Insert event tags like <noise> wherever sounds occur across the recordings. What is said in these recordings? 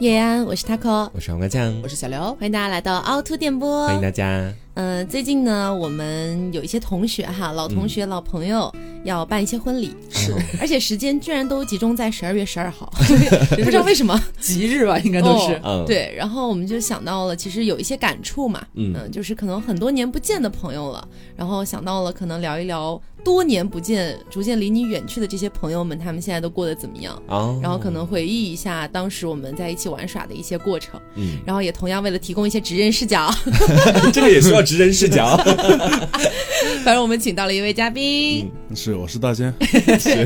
叶安，我是 taco，我是黄瓜酱，我是小刘，欢迎大家来到凹凸电波，欢迎大家。嗯，最近呢，我们有一些同学哈，老同学、老朋友要办一些婚礼，是，而且时间居然都集中在十二月十二号，<laughs> 不知道为什么。吉日吧，应该都是。嗯，对，然后我们就想到了，其实有一些感触嘛，嗯，就是可能很多年不见的朋友了，然后想到了可能聊一聊。多年不见，逐渐离你远去的这些朋友们，他们现在都过得怎么样？哦，然后可能回忆一下当时我们在一起玩耍的一些过程。嗯，然后也同样为了提供一些职人视角，<laughs> 这个也需要职人视角。<laughs> 反正我们请到了一位嘉宾，是我是大仙，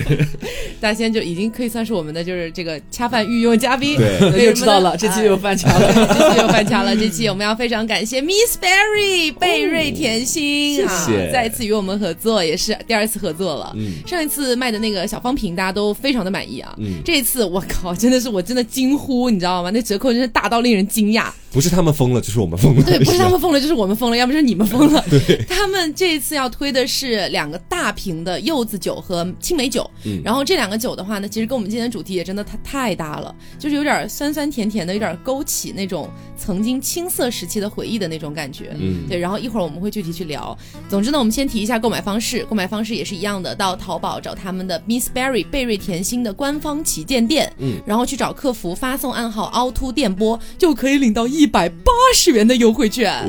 <laughs> 大仙就已经可以算是我们的就是这个恰饭御用嘉宾。对，那就知道了，这期又翻墙了，这期又翻墙了。这期我们要非常感谢 Miss Berry 贝瑞甜心，谢谢，再次与我们合作，也是。第二次合作了，嗯，上一次卖的那个小方瓶大家都非常的满意啊，嗯，这一次我靠，真的是我真的惊呼，你知道吗？那折扣真是大到令人惊讶。不是他们疯了，就是我们疯了。对，不是他们疯了，就是我们疯了，要不就是你们疯了。对，他们这一次要推的是两个大瓶的柚子酒和青梅酒，嗯，然后这两个酒的话呢，其实跟我们今天的主题也真的太太搭了，就是有点酸酸甜甜的，有点勾起那种曾经青涩时期的回忆的那种感觉，嗯，对。然后一会儿我们会具体去聊。总之呢，我们先提一下购买方式，购买方式也是一样的，到淘宝找他们的 Miss Berry 贝瑞甜心的官方旗舰店，嗯，然后去找客服发送暗号凹凸电波，就可以领到一百八十。十元的优惠券，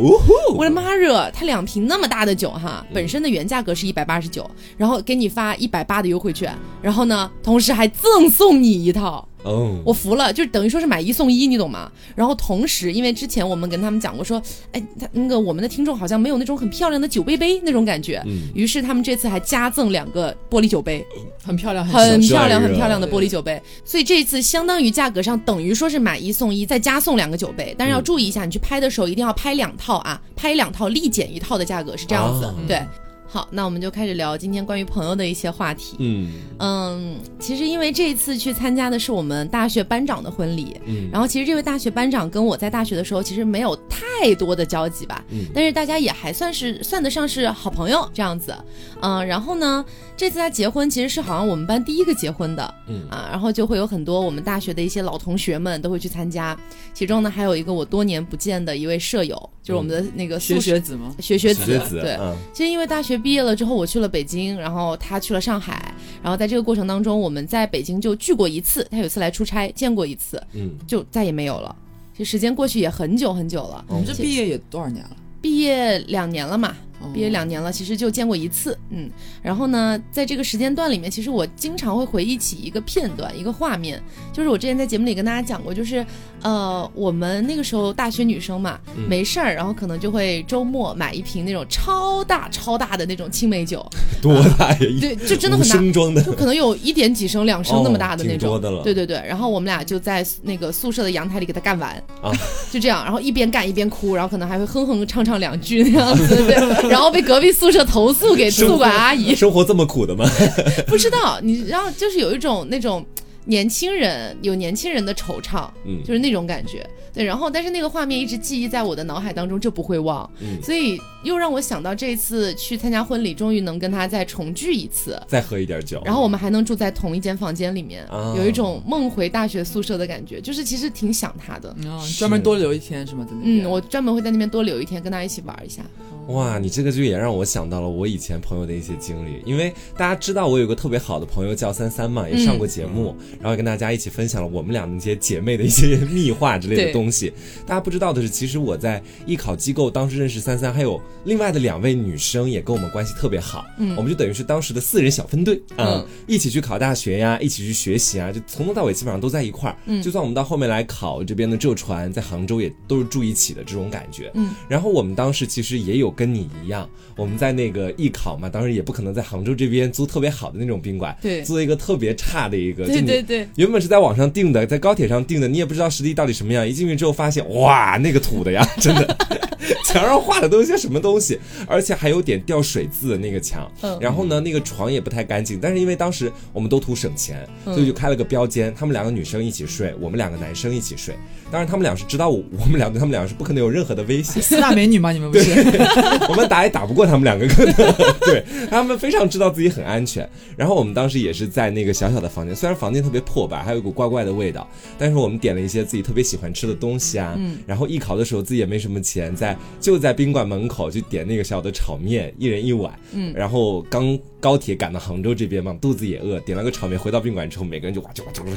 我的妈热！它两瓶那么大的酒哈，本身的原价格是一百八十九，然后给你发一百八的优惠券，然后呢，同时还赠送你一套。哦，我服了，就等于说是买一送一，你懂吗？然后同时，因为之前我们跟他们讲过，说，哎，他那个我们的听众好像没有那种很漂亮的酒杯杯那种感觉，嗯，于是他们这次还加赠两个玻璃酒杯，很漂亮，很漂亮，很漂亮的玻璃酒杯。所以这次相当于价格上等于说是买一送一，再加送两个酒杯。但是要注意一下，你去拍的时候一定要拍两套啊，拍两套立减一套的价格是这样子，对。好，那我们就开始聊今天关于朋友的一些话题。嗯。嗯，其实因为这一次去参加的是我们大学班长的婚礼，嗯，然后其实这位大学班长跟我在大学的时候其实没有太多的交集吧，嗯，但是大家也还算是算得上是好朋友这样子，嗯，然后呢，这次他结婚其实是好像我们班第一个结婚的，嗯啊，然后就会有很多我们大学的一些老同学们都会去参加，其中呢还有一个我多年不见的一位舍友，就是我们的那个学学子吗？学学子，对，其实因为大学。毕业了之后，我去了北京，然后他去了上海，然后在这个过程当中，我们在北京就聚过一次，他有一次来出差，见过一次，嗯，就再也没有了。其实时间过去也很久很久了。我们这毕业也多少年了？毕业两年了嘛。毕业两年了，其实就见过一次，嗯，然后呢，在这个时间段里面，其实我经常会回忆起一个片段，一个画面，就是我之前在节目里跟大家讲过，就是，呃，我们那个时候大学女生嘛，没事儿，然后可能就会周末买一瓶那种超大超大的那种青梅酒，多大呀？对，就真的很大，升装的，就可能有一点几升、两升那么大的那种，多的了。对对对，然后我们俩就在那个宿舍的阳台里给他干完，啊，就这样，然后一边干一边哭，然后可能还会哼哼唱唱两句那样子，对，<laughs> 然后被隔壁宿。宿舍投诉给宿管阿姨，生活这么苦的吗？<laughs> 不知道，你知道就是有一种那种年轻人有年轻人的惆怅，嗯，就是那种感觉。对，然后但是那个画面一直记忆在我的脑海当中，就不会忘。嗯，所以又让我想到这次去参加婚礼，终于能跟他再重聚一次，再喝一点酒，然后我们还能住在同一间房间里面，有一种梦回大学宿舍的感觉，就是其实挺想他的。专门多留一天是吗？嗯，我专门会在那边多留一天，跟他一起玩一下。哇，你这个就也让我想到了我以前朋友的一些经历，因为大家知道我有个特别好的朋友叫三三嘛，也上过节目，然后跟大家一起分享了我们俩那些姐妹的一些秘话之类的东西。大家不知道的是，其实我在艺考机构当时认识三三，还有另外的两位女生也跟我们关系特别好，嗯，我们就等于是当时的四人小分队啊，一起去考大学呀，一起去学习啊，就从头到尾基本上都在一块儿。嗯，就算我们到后面来考这边的浙传，在杭州也都是住一起的这种感觉。嗯，然后我们当时其实也有跟你一样。我们在那个艺考嘛，当时也不可能在杭州这边租特别好的那种宾馆，对，租一个特别差的一个，对对对，原本是在网上订的，在高铁上订的，你也不知道实地到底什么样，一进去之后发现，哇，那个土的呀，<laughs> 真的。墙上画的都是些什么东西，而且还有点掉水渍的那个墙。嗯然后呢，那个床也不太干净，但是因为当时我们都图省钱，所以就开了个标间，他们两个女生一起睡，我们两个男生一起睡。当然，他们俩是知道我我们俩对他们俩是不可能有任何的威胁，四大美女吗？你们不是？<laughs> <laughs> <laughs> 我们打也打不过他们两个，可能对他们非常知道自己很安全。然后我们当时也是在那个小小的房间，虽然房间特别破败，还有一股怪怪的味道，但是我们点了一些自己特别喜欢吃的东西啊。嗯。然后艺考的时候自己也没什么钱，在就在宾馆门口就点那个小小的炒面，一人一碗。嗯。然后刚高铁赶到杭州这边嘛，肚子也饿，点了个炒面，回到宾馆之后，每个人就哇就哇就哇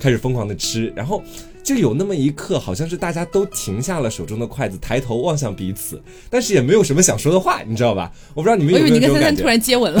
开始疯狂的吃，然后就有那么一刻，好像是大家都停下了手中的筷子，抬头望向彼此，但是也没有什么想说的话，你知道吧？我不知道你们有没有这种感觉为你跟三三突。然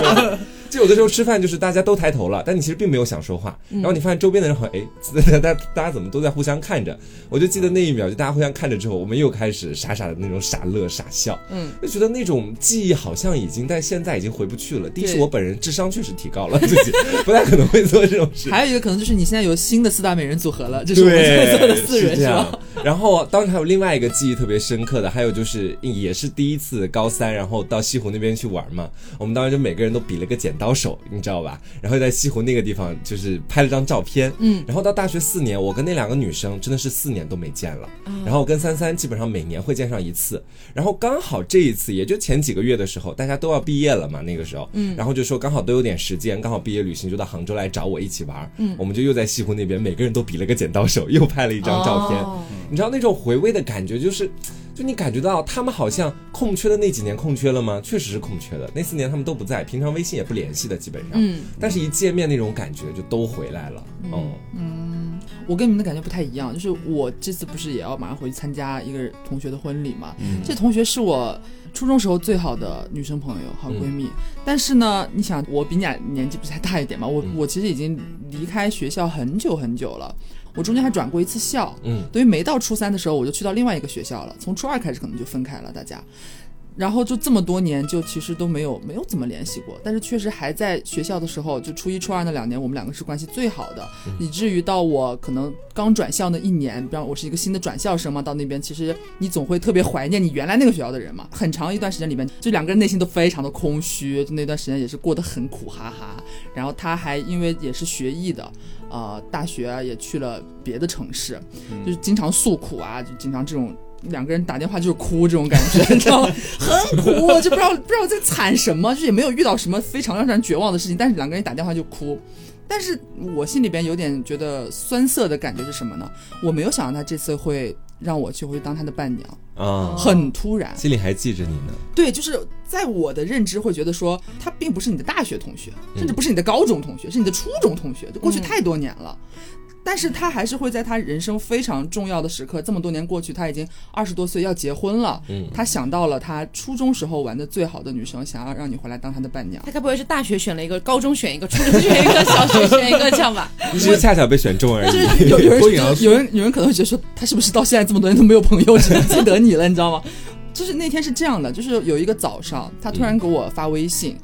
接吻了，<laughs> 就有的时候吃饭就是大家都抬头了，但你其实并没有想说话，然后你发现周边的人好像哎，<laughs> 大家大家怎么都在互相看着？我就记得那一秒，就大家互相看着之后，我们又开始傻傻的那种傻乐傻笑，嗯，就觉得那种记忆好像已经，但现在已经回不去了。第一是我本人智商确实提高了，自己不太可能会做这种事。<laughs> 还有一个可能就是你现在有新的四大美人组合了，这是我们对，在座的四人是吧？。然后当时还有另外一个记忆特别深刻的，还有就是也是第一次高三，然后到西湖那边去玩嘛。我们当时就每个人都比了个剪刀手，你知道吧？然后在西湖那个地方就是拍了张照片。嗯，然后到大学四年，我跟那两个女生真的是四年都没见了。然后我跟三三基本上每年会见上一次。然后刚好这一次，也就前几个月的时候，大家都要毕业了嘛，那个时候，嗯，然后就说刚好都有点时间，刚好毕业旅行就到杭州来找我一起玩。嗯，我们就又在西湖那边，每个人都比了个剪刀手，又拍了一张照片。哦你知道那种回味的感觉，就是，就你感觉到他们好像空缺的那几年空缺了吗？确实是空缺的，那四年他们都不在，平常微信也不联系的，基本上。嗯，但是一见面那种感觉就都回来了。嗯我跟你们的感觉不太一样，就是我这次不是也要马上回去参加一个同学的婚礼嘛？这同学是我初中时候最好的女生朋友、好闺蜜。但是呢，你想，我比你俩年纪不是还大一点嘛？我、我其实已经离开学校很久很久了，我中间还转过一次校。嗯，等于没到初三的时候，我就去到另外一个学校了。从初二开始，可能就分开了，大家。然后就这么多年，就其实都没有没有怎么联系过，但是确实还在学校的时候，就初一、初二那两年，我们两个是关系最好的，以至于到我可能刚转校那一年，比方我是一个新的转校生嘛，到那边其实你总会特别怀念你原来那个学校的人嘛。很长一段时间里面，就两个人内心都非常的空虚，就那段时间也是过得很苦哈哈。然后他还因为也是学艺的，呃，大学啊也去了别的城市，就是经常诉苦啊，就经常这种。两个人打电话就是哭这种感觉，你知道吗？很苦，就不知道不知道在惨什么，就是也没有遇到什么非常让人绝望的事情，但是两个人打电话就哭。但是我心里边有点觉得酸涩的感觉是什么呢？我没有想到他这次会让我去回去当他的伴娘，啊，很突然。心里还记着你呢。对，就是在我的认知会觉得说，他并不是你的大学同学，甚至不是你的高中同学，是你的初中同学，就过去太多年了。但是他还是会在他人生非常重要的时刻，这么多年过去，他已经二十多岁要结婚了。嗯他想到了他初中时候玩的最好的女生，想要让你回来当他的伴娘。他该不会是大学选了一个，高中选一个，初中选一个，小学选一个，这样吧？你只是恰巧被选中而已。<laughs> 有有人有人有人可能会觉得说，他是不是到现在这么多年都没有朋友，只能记得你了，你知道吗？就是那天是这样的，就是有一个早上，他突然给我发微信，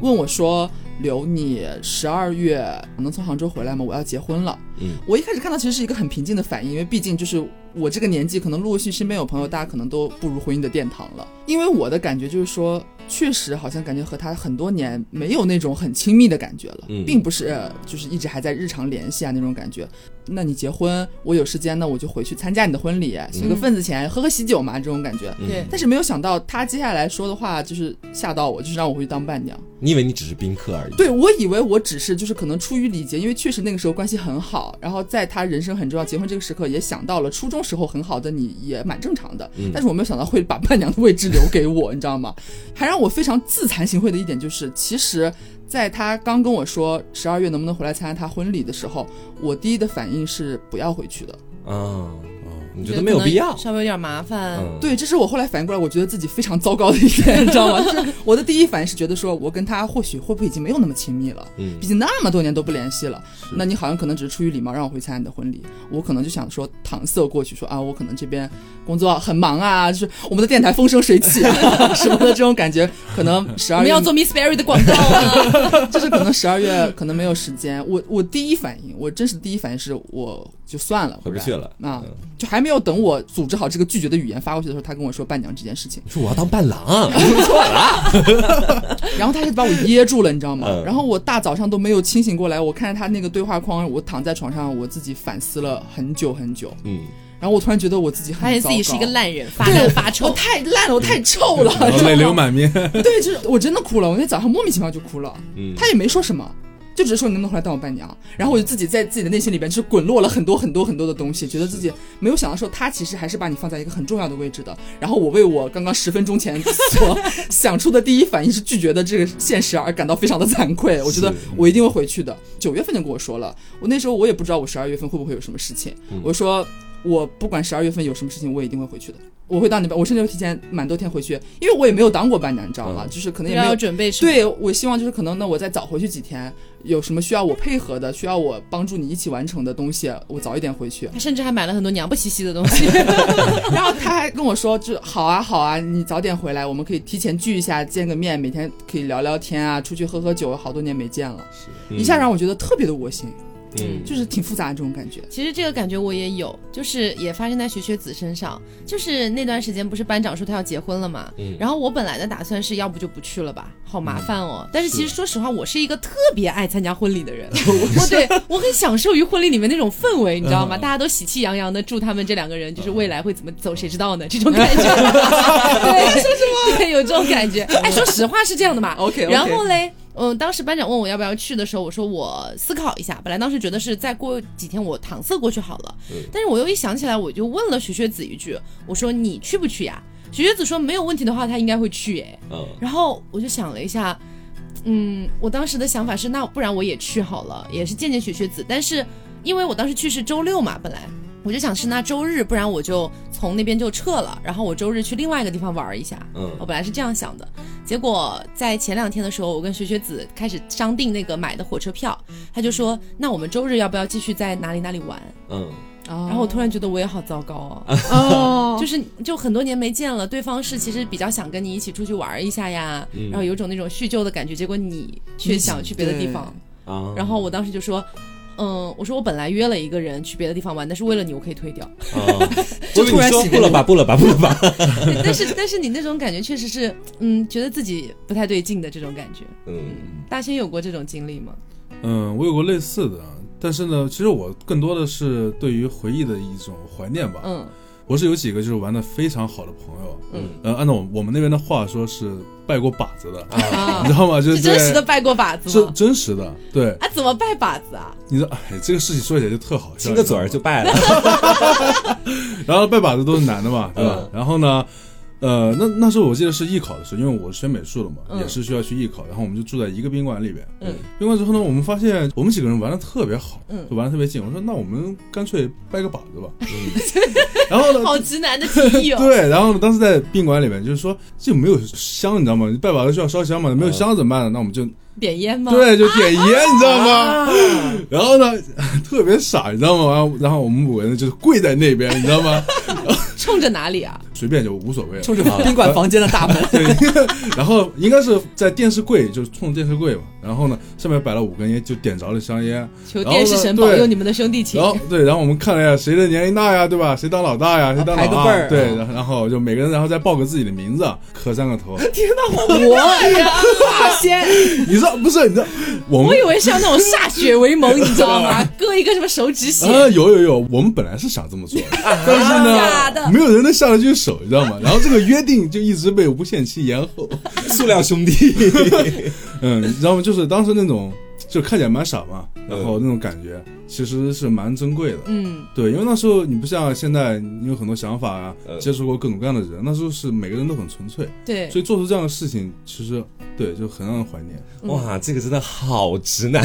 问我说：“刘，你十二月能从杭州回来吗？我要结婚了。”嗯，我一开始看到其实是一个很平静的反应，因为毕竟就是我这个年纪，可能陆陆续续身边有朋友，大家可能都步入婚姻的殿堂了。因为我的感觉就是说，确实好像感觉和他很多年没有那种很亲密的感觉了，嗯并不是呃就是一直还在日常联系啊那种感觉。那你结婚，我有时间呢，我就回去参加你的婚礼，随个份子钱，喝喝喜酒嘛，这种感觉。嗯对，但是没有想到他接下来说的话，就是吓到我，就是让我回去当伴娘。你以为你只是宾客而已。对我以为我只是就是可能出于礼节，因为确实那个时候关系很好，然后在他人生很重要结婚这个时刻，也想到了初中时候很好的你也蛮正常的，嗯但是我没有想到会把伴娘的位置留给我，你知道吗？还让我非常自惭形秽的一点就是，其实。在他刚跟我说十二月能不能回来参加他婚礼的时候，我第一的反应是不要回去的。嗯，你觉得没有必要？稍微有点麻烦。嗯，对，这是我后来反应过来，我觉得自己非常糟糕的一点，你知道吗？就是我的第一反应是觉得说，我跟他或许会不会已经没有那么亲密了，嗯毕竟那么多年都不联系了。那你好像可能只是出于礼貌让我回参加你的婚礼，我可能就想说搪塞过去说啊，我可能这边工作很忙啊，就是我们的电台风生水起啊 <laughs> 什么的这种感觉，可能十二月我们要做 Miss Berry 的广告啊！<laughs> 就是可能十二月可能没有时间，我我第一反应，我真实的第一反应是我就算了，回不去了啊嗯，就还没没有等我组织好这个拒绝的语言发过去的时候，他跟我说伴娘这件事情，说我要当伴郎，<laughs> 错了。<laughs> 然后他就把我噎住了，你知道吗？嗯然后我大早上都没有清醒过来，我看着他那个对话框，我躺在床上，我自己反思了很久很久。嗯，然后我突然觉得我自己很发现自己是一个烂人，发对我烂发臭。太烂了，我太臭了，泪流满面。对，就是我真的哭了，我那早上莫名其妙就哭了，嗯他也没说什么。就只是说你能不能回来当我伴娘，然后我就自己在自己的内心里边就是滚落了很多很多很多的东西，觉得自己没有想到说他其实还是把你放在一个很重要的位置的。然后我为我刚刚十分钟前所 <laughs> 想出的第一反应是拒绝的这个现实而感到非常的惭愧。我觉得我一定会回去的。九月份就跟我说了，我那时候我也不知道我十二月份会不会有什么事情，我说我不管十二月份有什么事情，我也一定会回去的。我会当你伴，我甚至会提前蛮多天回去，因为我也没有当过班长，你知道吗？嗯就是可能也没有准备什么。对，我希望就是可能呢，我再早回去几天，有什么需要我配合的，需要我帮助你一起完成的东西，我早一点回去。他甚至还买了很多娘不兮兮的东西。<laughs> 然后他还跟我说，就好啊好啊，你早点回来，我们可以提前聚一下，见个面，每天可以聊聊天啊，出去喝喝酒，好多年没见了，一下让我觉得特别的窝心，嗯就是挺复杂的这种感觉。其实这个感觉我也有，就是也发生在学学子身上。就是那段时间不是班长说他要结婚了嘛，嗯然后我本来的打算是要不就不去了吧，好麻烦哦。但是其实说实话，我是一个特别爱参加婚礼的人，<laughs> 我对我很享受于婚礼里面那种氛围，你知道吗？大家都喜气洋洋的，祝他们这两个人就是未来会怎么走，谁知道呢？这种感觉，<laughs> 对，说什么？对，有这种感觉。哎，说实话是这样的嘛。<laughs> OK，, 然后嘞，嗯，当时班长问我要不要去的时候，我说我思考一下。本来当时觉得是再过几天我搪塞过去好了，但是我又一想起来，我就问了雪雪子一句，我说你去不去呀？雪雪子说没有问题的话，他应该会去哎。嗯然后我就想了一下，嗯，我当时的想法是，那不然我也去好了，也是见见雪雪子。但是因为我当时去是周六嘛，本来我就想是那周日，不然我就从那边就撤了，然后我周日去另外一个地方玩一下。嗯我本来是这样想的，结果在前两天的时候，我跟学学子开始商定那个买的火车票，他就说，那我们周日要不要继续在哪里哪里玩？嗯然然后我突然觉得我也好糟糕哦，<laughs> 哦，<laughs> 就是就很多年没见了，对方是其实比较想跟你一起出去玩一下呀，嗯然后有种那种叙旧的感觉，结果你却想去别的地方，啊，然后我当时就说。嗯，我说我本来约了一个人去别的地方玩，但是为了你，我可以退掉。哦，<laughs> 就突然醒不了吧，不了吧，不了吧，<laughs> 对但是但是你那种感觉确实是，嗯，觉得自己不太对劲的这种感觉。嗯大仙有过这种经历吗？嗯，我有过类似的，但是呢，其实我更多的是对于回忆的一种怀念吧。嗯我是有几个就是玩的非常好的朋友，嗯呃，按照我我们那边的话说是拜过把子的，啊 <laughs> 你知，道吗？就是是真实的拜过把子真？真实的，对，啊，怎么拜把子啊？你说，哎，这个事情说起来就特好笑，亲个嘴儿就拜了，<laughs> 然后拜把子都是男的嘛，对吧？嗯然后呢，呃，那那时候我记得是艺考的时候，因为我是学美术的嘛，嗯也是需要去艺考，然后我们就住在一个宾馆里边。嗯宾馆之后呢，我们发现我们几个人玩的特别好，嗯就玩的特别近。我说那我们干脆拜个把子吧。<laughs> 然后呢，好直男的提议哦。<laughs> 对，然后呢，当时在宾馆里面就是说就没有香，你知道吗？拜把子需要烧香嘛，没有香怎么办呢？那我们就点烟吗？对，就点烟，你知道吗？然后呢，<laughs> 特别傻，你知道吗？然后然后我们五个人就是跪在那边，你知道吗？<laughs> 冲着哪里啊？随便就无所谓了。冲着宾馆房间的大门，<laughs> 对，然后应该是在电视柜，就是冲着电视柜嘛。然后呢，上面摆了五根烟，就点着了香烟。求电视神保佑你们的兄弟情然。后对，然后我们看了一下谁的年龄大呀，对吧？谁当老大呀？谁当老二？排个辈儿对，然后就每个人然后再报个自己的名字，磕三个头。我大仙，<laughs> 你知道不是？你知道我们我以为是要那种歃血为盟，<laughs> 你知道吗？割一个什么手指血。啊，有有有，我们本来是想这么做的，但是呢，没有人能下得去手，你知道吗？然后这个约定就一直被无限期延后。<laughs> 塑料兄弟，<laughs> 嗯，你知道吗？就是当时那种，就看起来蛮傻嘛，然后嗯那种感觉其实是蛮珍贵的。嗯，对，因为那时候你不像现在，你有很多想法啊，嗯接触过各种各样的人，那时候是每个人都很纯粹，对，所以做出这样的事情，其实对就很让人怀念。哇，这个真的好直男！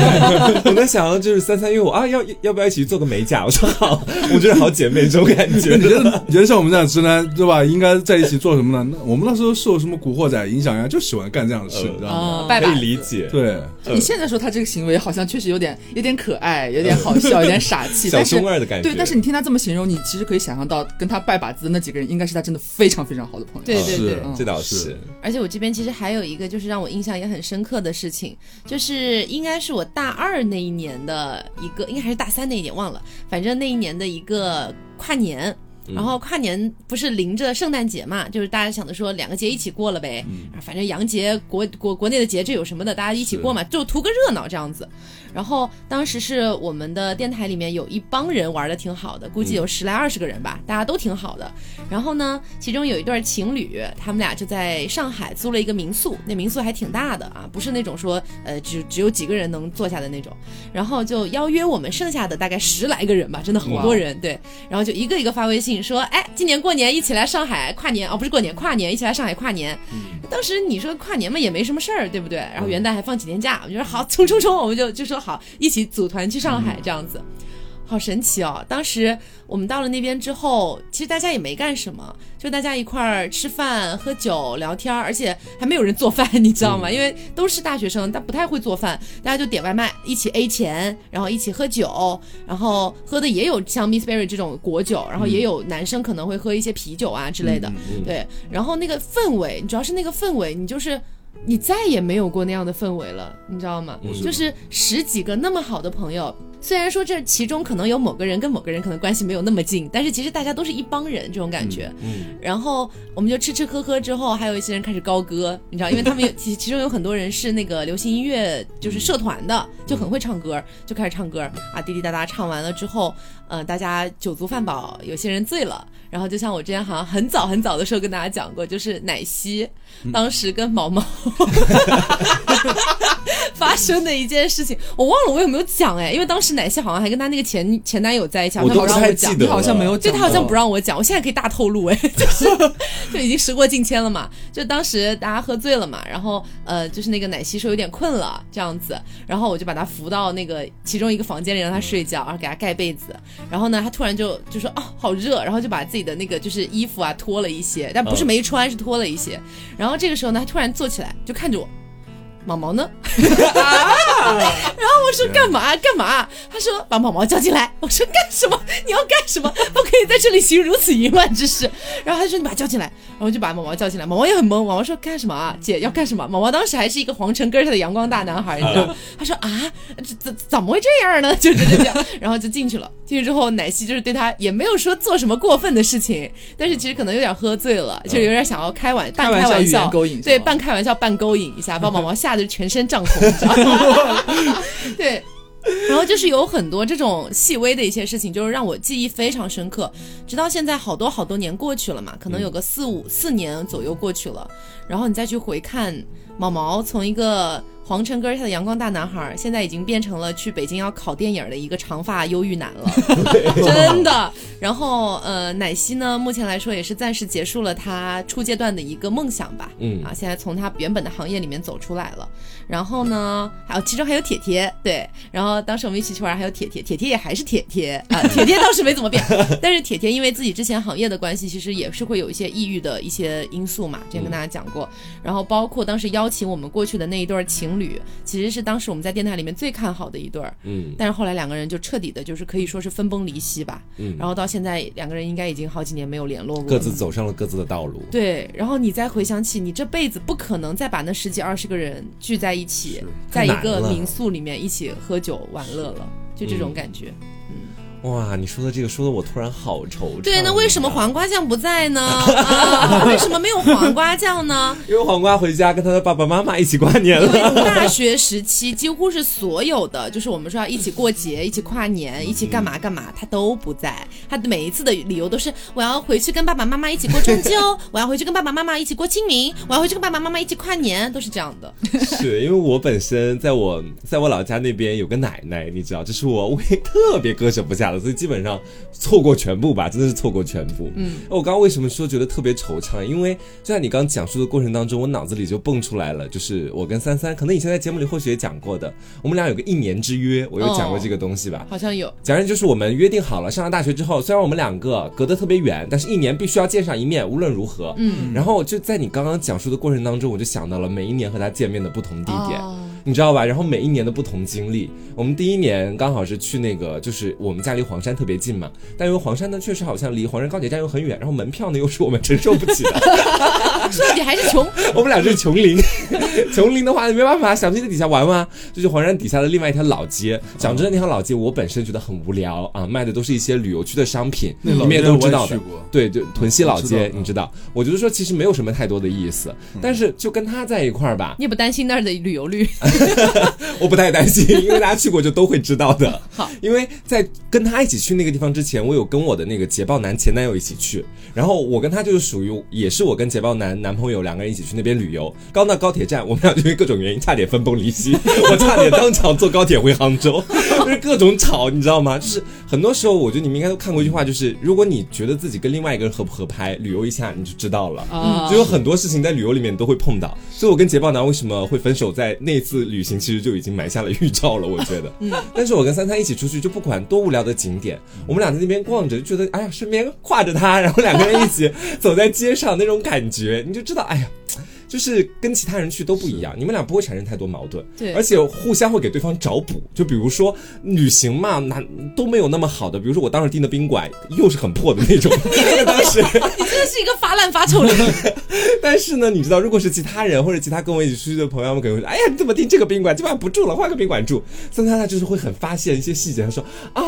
<laughs> 我在想，就是三三约我啊，要要不要一起做个美甲？<laughs> 我说好，我觉得好姐妹这种感觉。你觉得你觉得像我们这样直男，对吧？应该在一起做什么呢？那我们那时候受什么古惑仔影响呀，就喜欢干这样的事，知道吗？啊，拜把可以子理解，对，你现在说他这个行为好像确实有点有点可爱，有点好笑，有点傻气，小中二的感觉。对，但是你听他这么形容，你其实可以想象到跟他拜把子的那几个人，应该是他真的非常非常好的朋友。对对对是，这倒是是，而且我这边其实还有有一个就是让我印象也很深刻的事情，就是应该是我大二那一年的一个，应该还是大三那一年忘了，反正那一年的一个跨年。然后跨年不是临着圣诞节嘛，就是大家想着说两个节一起过了呗，反正洋节国国国内的节这有什么的，大家一起过嘛，就图个热闹这样子。然后当时是我们的电台里面有一帮人玩的挺好的，估计有十来二十个人吧，大家都挺好的。然后呢，其中有一对情侣，他们俩就在上海租了一个民宿，那民宿还挺大的啊，不是那种说呃只只有几个人能坐下的那种。然后就邀约我们剩下的大概十来个人吧，真的好多人，对。然后就一个一个发微信说，哎，今年过年一起来上海跨年哦，不是过年跨年，一起来上海跨年。当时你说跨年嘛也没什么事儿，对不对？然后元旦还放几天假，我觉得好冲冲冲，我们就就说。好，一起组团去上海这样子，好神奇哦！当时我们到了那边之后，其实大家也没干什么，就大家一块儿吃饭、喝酒、聊天，而且还没有人做饭，你知道吗？因为都是大学生，但不太会做饭，大家就点外卖，一起 A 钱，然后一起喝酒，然后喝的也有像 Miss Berry 这种果酒，然后也有男生可能会喝一些啤酒啊之类的，对。然后那个氛围，主要是那个氛围，你就是。你再也没有过那样的氛围了，你知道吗？就是十几个那么好的朋友，虽然说这其中可能有某个人跟某个人可能关系没有那么近，但是其实大家都是一帮人这种感觉。嗯，然后我们就吃吃喝喝之后，还有一些人开始高歌，你知道，因为他们有 <laughs> 其其中有很多人是那个流行音乐就是社团的，就很会唱歌，就开始唱歌啊，滴滴答答唱完了之后，嗯，大家酒足饭饱，有些人醉了。然后就像我之前好像很早很早的时候跟大家讲过，就是奶昔当时跟毛毛 <laughs> 发生的一件事情，我忘了我有没有讲哎，因为当时奶昔好像还跟他那个前前男友在一起，他不让我讲，你好像没有讲，他好像不让我讲，我现在可以大透露哎，就是 <laughs> 就已经时过境迁了嘛，就当时大家喝醉了嘛，然后呃就是那个奶昔说有点困了这样子，然后我就把他扶到那个其中一个房间里让他睡觉，然后给他盖被子，然后呢他突然就就说哦好热，然后就把自己。的那个就是衣服啊脱了一些，但不是没穿，是脱了一些。然后这个时候呢，他突然坐起来就看着我。毛毛呢？<laughs> 然后我说干嘛干嘛？他说把毛毛叫进来。我说干什么？你要干什么？不可以在这里行如此淫乱之事。然后他说你把他叫进来。然后就把毛毛叫进来。毛毛也很懵。毛毛说干什么啊？姐要干什么？毛毛当时还是一个皇城根下的阳光大男孩，你知道？他说啊，怎怎怎么会这样呢？<laughs> 就是这样。然后就进去了。进去之后，奶昔就是对他也没有说做什么过分的事情，但是其实可能有点喝醉了，就有点想要开玩半开玩笑勾引，对，半开玩笑半勾引一下，<laughs> 把毛毛吓吓得全身涨红，你知道吗？<laughs> 对，然后就是有很多这种细微的一些事情，就是让我记忆非常深刻。直到现在，好多好多年过去了嘛，可能有个四五四年左右过去了，然后你再去回看毛毛从一个。皇城根下的阳光大男孩，现在已经变成了去北京要考电影的一个长发忧郁男了，<laughs> 真的。然后，呃，奶昔呢，目前来说也是暂时结束了他初阶段的一个梦想吧。嗯啊，现在从他原本的行业里面走出来了。然后呢，还有其中还有铁铁，对。然后当时我们一起去玩，还有铁铁，铁铁也还是铁铁啊。铁铁倒是没怎么变，<laughs> 但是铁铁因为自己之前行业的关系，其实也是会有一些抑郁的一些因素嘛。之前跟大家讲过。然后包括当时邀请我们过去的那一对情侣。其实是当时我们在电台里面最看好的一对，嗯，但是后来两个人就彻底的，就是可以说是分崩离析吧，嗯，然后到现在两个人应该已经好几年没有联络过，各自走上了各自的道路，对，然后你再回想起，你这辈子不可能再把那十几二十个人聚在一起，在一个民宿里面一起喝酒玩乐了，就这种感觉。哇，你说的这个说的我突然好惆怅。对，那为什么黄瓜酱不在呢？<laughs> 啊，为什么没有黄瓜酱呢？因为黄瓜回家跟他的爸爸妈妈一起过年了。大学时期几乎是所有的，就是我们说要一起过节、一起跨年、一起干嘛干嘛，他都不在。他每一次的理由都是我要回去跟爸爸妈妈一起过中秋，<laughs> 我要回去跟爸爸妈妈一起过清明，我要回去跟爸爸妈妈一起跨年，都 <laughs> 是这样的。是因为我本身在我在我老家那边有个奶奶，你知道，这是我为特别割舍不下。所以基本上错过全部吧，真的是错过全部。嗯，我刚刚为什么说觉得特别惆怅？因为就在你刚讲述的过程当中，我脑子里就蹦出来了，就是我跟三三，可能以前在节目里或许也讲过的，我们俩有个一年之约，我有讲过这个东西吧？好像有。讲的就是我们约定好了，上了大学之后，虽然我们两个隔得特别远，但是一年必须要见上一面，无论如何。嗯。然后就在你刚刚讲述的过程当中，我就想到了每一年和他见面的不同地点。你知道吧？然后每一年的不同经历，我们第一年刚好是去那个，就是我们家离黄山特别近嘛，但因为黄山呢确实好像离黄山高铁站又很远，然后门票呢又是我们承受不起的，说到底还 <laughs> 是穷。我们俩是穷灵，穷灵的话没办法，想去那底下玩玩，就是黄山底下的另外一条老街。讲真的，那条老街我本身觉得很无聊啊，卖的都是一些旅游区的商品，你们也都知道的。对对，屯溪老街，你知道，我觉得说其实没有什么太多的意思，但是就跟他在一块儿吧，你也不担心那儿的旅游率？<laughs> 我不太担心，<laughs> 因为大家去过就都会知道的。好，因为在跟他一起去那个地方之前，我有跟我的那个捷豹男前男友一起去，然后我跟他就是属于也是我跟捷豹男男朋友两个人一起去那边旅游。刚到高铁站，我们俩就因为各种原因差点分崩离析，<laughs> 我差点当场坐高铁回杭州，就是各种吵，你知道吗？就是很多时候，我觉得你们应该都看过一句话，就是如果你觉得自己跟另外一个人合不合拍，旅游一下你就知道了。啊就有很多事情在旅游里面都会碰到，所以我跟捷豹男为什么会分手，在那次旅行其实就已经埋下了预兆了，我觉得。<laughs> 嗯，但是我跟三三一起出去，就不管多无聊的景点，我们俩在那边逛着，就觉得哎呀，身边挎着他，然后两个人一起走在街上那种感觉，你就知道，哎呀。就是跟其他人去都不一样，你们俩不会产生太多矛盾，对而且互相会给对方找补。就比如说旅行嘛，那都没有那么好的，比如说我当时订的宾馆又是很破的那种，<laughs> 当时你真的是一个发烂发臭的人。<laughs> 但是呢，你知道，如果是其他人或者其他跟我一起出去的朋友，们可能会说：“哎呀，你怎么订这个宾馆？今晚不住了，换个宾馆住。”三三他就是会很发现一些细节，他说：“啊，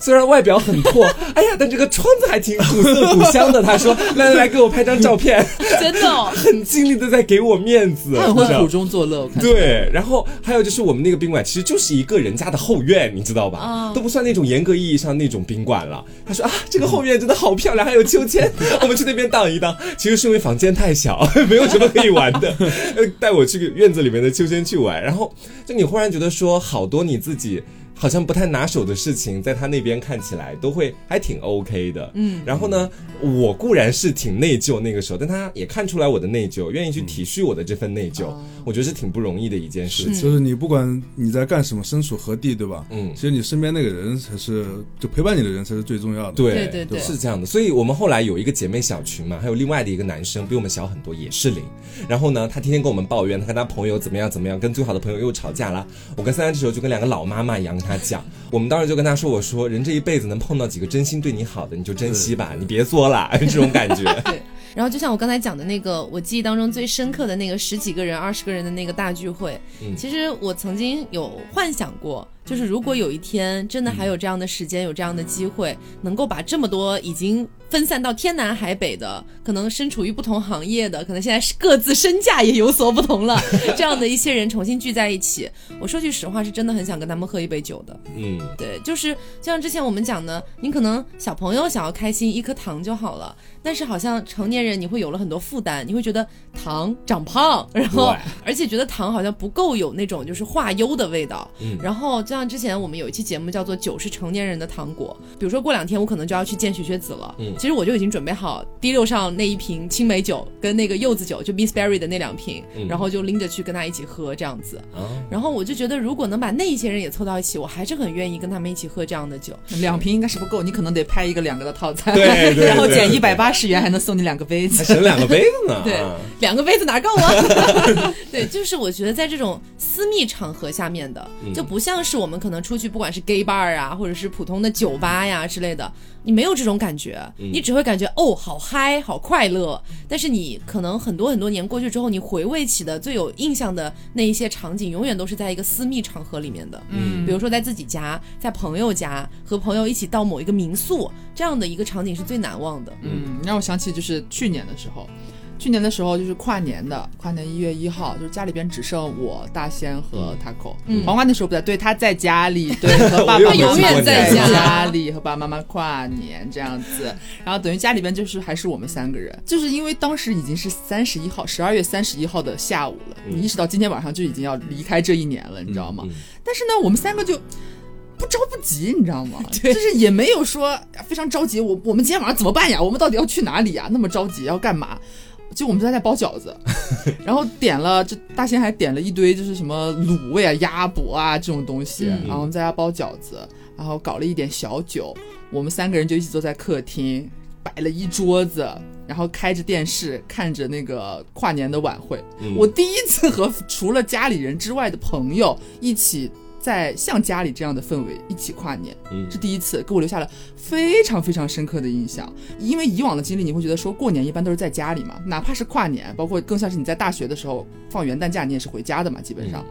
虽然外表很破，<laughs> 哎呀，但这个窗子还挺古色古香的。”他说：“来来来，给我拍张照片。真的、哦”，很尽力的在给我面子，他很你知道会苦中作乐。对，然后还有就是我们那个宾馆其实就是一个人家的后院，你知道吧？哦都不算那种严格意义上那种宾馆了。他说啊，这个后院真的好漂亮，还有秋千，<laughs> 我们去那边荡一荡。其实是因为房间太小，没有什么可以玩的，<laughs> 呃带我去院子里面的秋千去玩。然后就你忽然觉得说，好多你自己。好像不太拿手的事情，在他那边看起来都会还挺 OK 的，嗯。然后呢，我固然是挺内疚那个时候，但他也看出来我的内疚，愿意去体恤我的这份内疚，我觉得是挺不容易的一件事情。就是你不管你在干什么，身处何地，对吧？嗯其实你身边那个人才是，就陪伴你的人才是最重要的。对对对对是这样的。所以我们后来有一个姐妹小群嘛，还有另外的一个男生比我们小很多，也是零。然后呢，他天天跟我们抱怨，他跟他朋友怎么样怎么样，跟最好的朋友又吵架了。我跟三三这时候就跟两个老妈妈一样跟他讲，<laughs> 我们当时就跟他说，我说人这一辈子能碰到几个真心对你好的，你就珍惜吧，你别作了，<laughs> 这种感觉。<laughs> 对。然后就像我刚才讲的那个，我记忆当中最深刻的那个十几个人、二十个人的那个大聚会，嗯其实我曾经有幻想过，就是如果有一天真的还有这样的时间、有这样的机会，能够把这么多已经分散到天南海北的，可能身处于不同行业的，可能现在是各自身价也有所不同了，<laughs> 这样的一些人重新聚在一起，我说句实话，是真的很想跟他们喝一杯酒的。嗯，对，就是就像之前我们讲的，你可能小朋友想要开心，一颗糖就好了，但是好像成年人你会有了很多负担，你会觉得糖长胖，然后而且觉得糖好像不够有那种就是化忧的味道。嗯。然后就像之前我们有一期节目叫做“酒是成年人的糖果”，比如说过两天我可能就要去见雪雪子了，嗯其实我就已经准备好滴溜上那一瓶青梅酒跟那个柚子酒，就 Miss Berry 的那两瓶，嗯然后就拎着去跟他一起喝这样子。啊，然后我就觉得，如果能把那一些人也凑到一起，我还是很愿意跟他们一起喝这样的酒。两瓶应该是不够，你可能得拍一个两个的套餐，<laughs> 然后减一百八十元，还能送你两个杯还子。省两个杯子呢。<laughs> 对啊两个杯子哪够啊？<laughs> 对，就是我觉得在这种私密场合下面的，嗯就不像是我们可能出去，不管是 gay bar 啊，或者是普通的酒吧呀之类的，你没有这种感觉，嗯你只会感觉哦，好嗨，好快乐。但是你可能很多很多年过去之后，你回味起的最有印象的那一些场景，永远都是在一个私密场合里面的。嗯比如说在自己家，在朋友家，和朋友一起到某一个民宿，这样的一个场景是最难忘的。嗯，让我想起就是去年的时候，去年的时候就是跨年的，跨年一月一号，就是家里边只剩我大仙和 Taco。嗯黄瓜那时候不在，对，他在家里，对，<laughs> 和爸爸永远在家家里和爸爸妈妈跨年这样子，然后等于家里边就是还是我们三个人，就是因为当时已经是三十一号，十二月三十一号的下午了，你意识到今天晚上就已经要离开这一年了，你知道吗？嗯但是呢，我们三个就。不着不急，你知道吗？<laughs> 就是也没有说非常着急。我我们今天晚上怎么办呀？我们到底要去哪里呀？那么着急要干嘛？就我们在家包饺子，<laughs> 然后点了，这大仙还点了一堆就是什么卤味啊、鸭脖啊这种东西，嗯然后我们在家包饺子，然后搞了一点小酒，我们三个人就一起坐在客厅。摆了一桌子，然后开着电视看着那个跨年的晚会。嗯我第一次和除了家里人之外的朋友一起。在像家里这样的氛围一起跨年，嗯是第一次，给我留下了非常非常深刻的印象。因为以往的经历，你会觉得说过年一般都是在家里嘛，哪怕是跨年，包括更像是你在大学的时候放元旦假，你也是回家的嘛，基本上，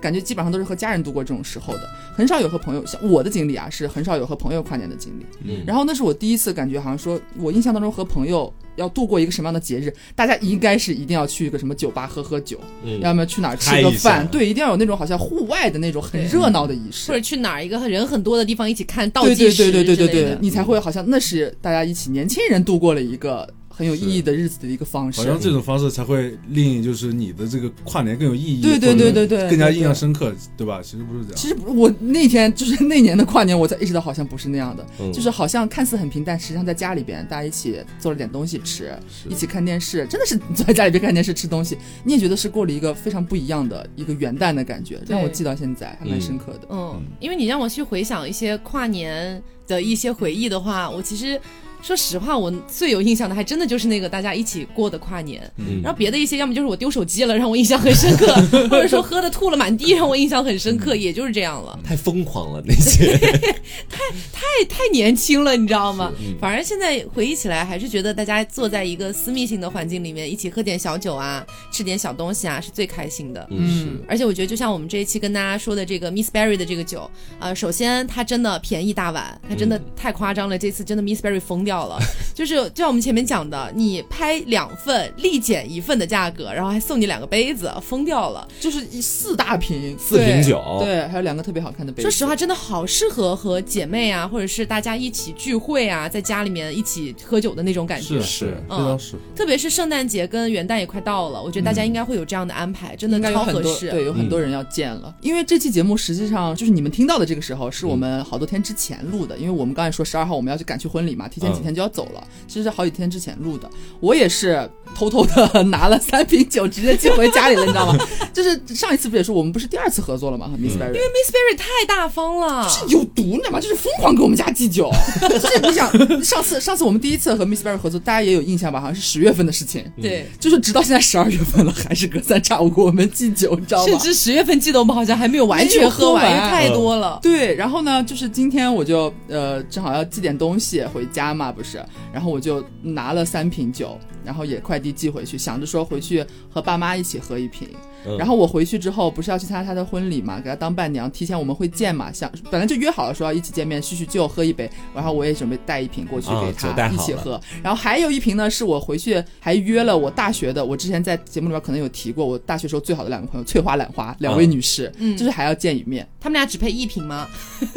感觉基本上都是和家人度过这种时候的，很少有和朋友。像我的经历啊，是很少有和朋友跨年的经历。嗯然后那是我第一次感觉，好像说我印象当中和朋友要度过一个什么样的节日，大家应该是一定要去一个什么酒吧喝喝酒，嗯。要么去哪儿吃个饭，对，一定要有那种好像户外的那种很热闹的仪式。或。者去哪儿一个人很多的地方一起看倒计时对对对对对对对，你才会好像那是大家一起年轻人度过了一个很有意义的日子的一个方式好。像这种方式才会令就是你的这个跨年更有意义，对对对对对对更加印象深刻，对吧？其实不是这样。其实不我那天就是那年的跨年，我才意识到好像不是那样的，嗯就是好像看似很平淡，实际上在家里边大家一起做了点东西吃，一起看电视，真的是坐在家里边看电视吃东西，你也觉得是过了一个非常不一样的一个元旦的感觉，让我记到现在还蛮深刻的。嗯，因为你让我去回想一些跨年的一些回忆的话，我其实说实话，我最有印象的还真的就是那个大家一起过的跨年。嗯然后别的一些，要么就是我丢手机了，让我印象很深刻，或者说喝的吐了满地，让我印象很深刻，也就是这样了。太疯狂了那些，<laughs> 太太太年轻了，你知道吗？嗯反而现在回忆起来，还是觉得大家坐在一个私密性的环境里面，一起喝点小酒啊，吃点小东西啊，是最开心的。嗯而且我觉得，就像我们这一期跟大家说的这个 Miss Berry 的这个酒，呃，首先它真的便宜大碗，它真的太夸张了。这次真的 Miss Berry 疯掉了，<laughs> 就是就像我们前面讲的，你拍两份立减一份的价格，然后还送你两个杯子，疯掉了。就是四大瓶，四瓶酒，对，还有两个特别好看的杯子。说实话，真的好适合和姐妹啊，或者是大家一起聚会啊，在家里面一起喝酒的那种感觉。是是非常适合。特别是圣诞节跟元旦也快到了，我觉得大家应该会有这样的安排，真的超合适。对，有很多人要见了。因为这期节目实际上就是你们听到的这个时候，是我们好多天之前录的。因为我们刚才说十二号我们要去赶去婚礼嘛，提前几天就要走了，其实是好几天之前录的。我也是偷偷的拿了三瓶酒直接寄回家里了，你知道吗？<laughs> 就是上一次不也是我们不是第二次合作了吗？和 Miss Berry 因为。Miss Berry 太大方了，是有毒，你知道吗？就是疯狂给我们家寄酒。<laughs> 就是你想，上次上次我们第一次和 Miss Berry 合作，大家也有印象吧？好像是十月份的事情。对，就是直到现在十二月份了，还是隔三差五给我们寄酒，你知道吗？甚至十月份寄的我们好像还没有完全喝完，太多了。对，然后呢，就是今天我就呃正好要寄点东西回家啊，不是，然后我就拿了三瓶酒，然后也快递寄回去，想着说回去和爸妈一起喝一瓶。嗯。然后我回去之后不是要去参加他的婚礼嘛，给他当伴娘，提前我们会见嘛，想本来就约好了说要一起见面叙叙旧，喝一杯，然后我也准备带一瓶过去啊给他一起喝，然后还有一瓶呢是我回去还约了我大学的，我之前在节目里边可能有提过，我大学时候最好的两个朋友翠花兰花两位啊女士，嗯。就是还要见一面。他们俩只配一瓶吗？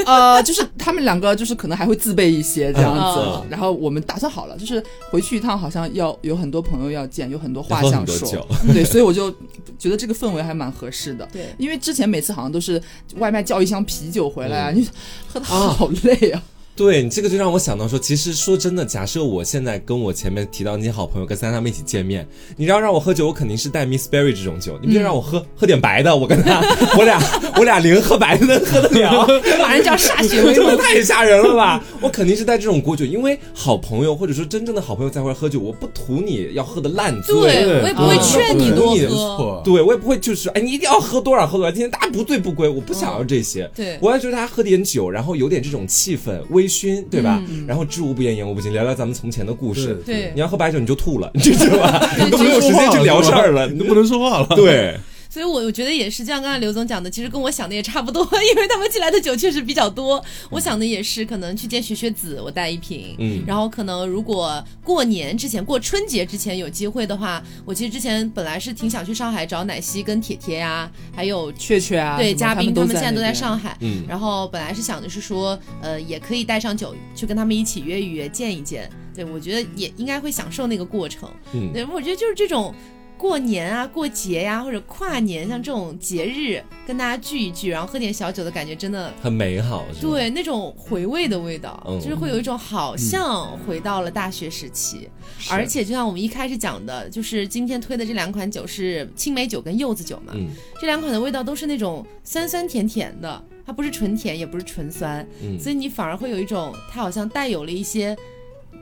呃，就是他们两个就是可能还会自备一些这样子，嗯。然后我们打算好了，就是回去一趟，好像要有很多朋友要见，有很多话想说。对，所以我就觉得这个氛围还蛮合适的。对，因为之前每次好像都是外卖叫一箱啤酒回来啊，嗯你 <laughs> 喝的好累啊。对你这个就让我想到说，其实说真的，假设我现在跟我前面提到那些好朋友跟三他们一起见面，你要让我喝酒，我肯定是带 Miss Berry 这种酒，你别让我喝、喝点白的，我跟他，我俩我俩零喝白的能喝得了，马上就要歃血为真的盟。太吓人了吧！我肯定是带这种果酒，因为好朋友或者说真正的好朋友在一块喝酒，我不图你要喝的烂醉，对我也不会啊劝你多喝。错，对我也不会就是，哎，你一定要喝多少喝多少，今天大家不醉不归，我不想要这些。对我要觉得大家喝点酒，然后有点这种气氛，微醺，对吧？然后知无不言，言无不尽，聊聊咱们从前的故事。对你要喝白酒你就吐了，<laughs> 你知道吧？你都没有时间去聊事儿了，你都不能说话了。对，所以我我觉得也是，就像刚才刘总讲的，其实跟我想的也差不多，<laughs> 因为他们寄来的酒确实比较多。我想的也是，可能去见学学子，我带一瓶，嗯然后可能如果过年之前、过春节之前有机会的话，我其实之前本来是挺想去上海找奶昔跟铁铁呀，还有雀雀啊，对嘉宾，他们现在都在上海。嗯然后本来是想的是说，呃，也可以带上酒去跟他们一起约一约，见一见。对我觉得也应该会享受那个过程。嗯对，我觉得就是这种过年啊、过节呀、或者跨年，像这种节日，跟大家聚一聚，然后喝点小酒的感觉，真的。很美好，是吧，对，那种回味的味道，嗯。就是会有一种好像回到了大学时期，而且就像我们一开始讲的，就是今天推的这两款酒是青梅酒跟柚子酒嘛，嗯。这两款的味道都是那种酸酸甜甜的，它不是纯甜，也不是纯酸，嗯。所以你反而会有一种它好像带有了一些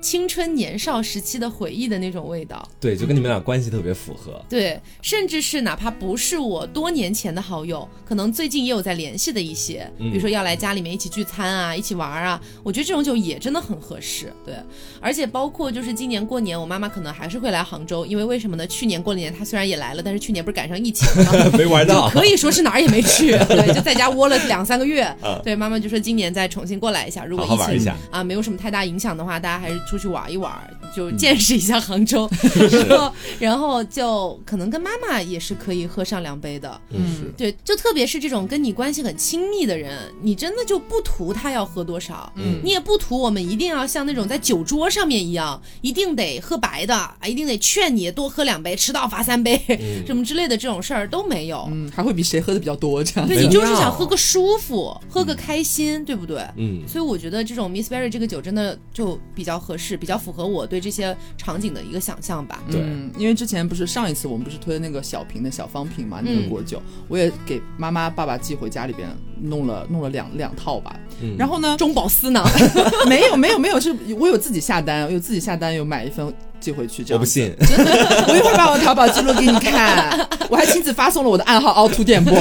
青春年少时期的回忆的那种味道。对，就跟你们俩关系特别符合。对，甚至是哪怕不是我多年前的好友，可能最近也有在联系的一些，比如说要来家里面一起聚餐啊，一起玩啊，我觉得这种酒也真的很合适。对，而且包括就是今年过年，我妈妈可能还是会来杭州，因为为什么呢？去年过年她虽然也来了，但是去年不是赶上疫情吗？<laughs> 没玩到，可以说是哪儿也没去，<laughs> 对，就在家窝了两三个月。对，妈妈就说今年再重新过来一下，如果疫情啊没有什么太大影响的话，大家还是出去玩一玩，就见识一下杭州。<laughs> 然后，然后就可能跟妈妈也是可以喝上两杯的。嗯，对，就特别是这种跟你关系很亲密的人，你真的就不图他要喝多少，嗯，你也不图我们一定要像那种在酒桌上面一样，一定得喝白的啊，一定得劝你多喝两杯，迟到罚三杯，<laughs> 什么之类的这种事儿都没有。嗯，还会比谁喝的比较多这样。对你就是想喝个舒服，喝个开心，对不对？嗯，所以我觉得这种 Miss Berry 这个酒真的就比较合适，比较符合我对这些场景的一个想象吧。对，因为之前不是上一次我们不是推那个小瓶的小方瓶嘛，那个果酒，我也给妈妈爸爸寄回家里边弄了弄了两两套吧。然后呢，中饱私囊，<laughs> 没有没有没有，是我有自己下单，有自己下单，有买一份寄回去。这样我不信，真的，我一会儿把我淘宝记录给你看，我还亲自发送了我的暗号凹凸电波。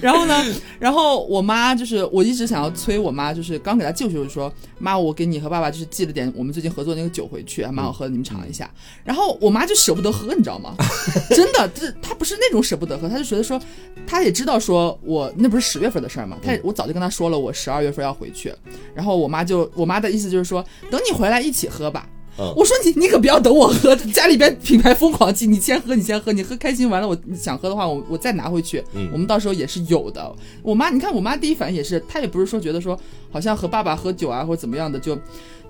然后呢，然后我妈就是我一直想要催我妈，就是刚给她寄就是说妈，我给你和爸爸就是寄了点我们最近合作那个酒回去，还蛮好喝的，你们尝一下。然后我妈就舍不得喝，你知道吗？<laughs> 真的，就是她不是那种舍不得喝，她就觉得说，她也知道说我那不是十月份的事儿嘛，她我早就跟她说了，我十二月份要回去。然后我妈就我妈的意思就是说，等你回来一起喝吧。我说你你可不要等我喝，家里边品牌疯狂寄，你先喝你先喝，你喝开心完了，我想喝的话，我我再拿回去，我们到时候也是有的。我妈你看我妈第一反应也是，她也不是说觉得说好像和爸爸喝酒啊或者怎么样的，就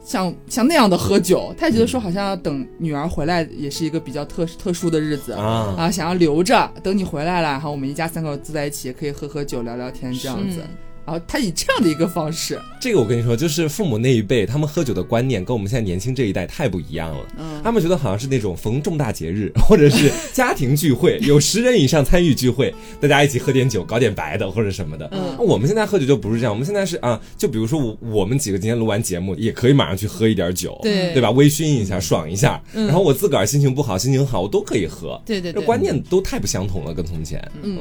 像像那样的喝酒，她也觉得说好像等女儿回来也是一个比较特特殊的日子啊啊，想要留着等你回来了，然后我们一家三口坐在一起可以喝喝酒聊聊天这样子。然后他以这样的一个方式，这个我跟你说，就是父母那一辈，他们喝酒的观念跟我们现在年轻这一代太不一样了。嗯，他们觉得好像是那种逢重大节日或者是 <laughs> 家庭聚会，有十人以上参与聚会，大家一起喝点酒，搞点白的或者什么的。嗯，我们现在喝酒就不是这样，我们现在是啊，就比如说我我们几个今天录完节目，也可以马上去喝一点酒，对对吧？微醺一下，爽一下。然后我自个儿心情不好，心情好，我都可以喝。对对对，这观念都太不相同了，跟从前。嗯。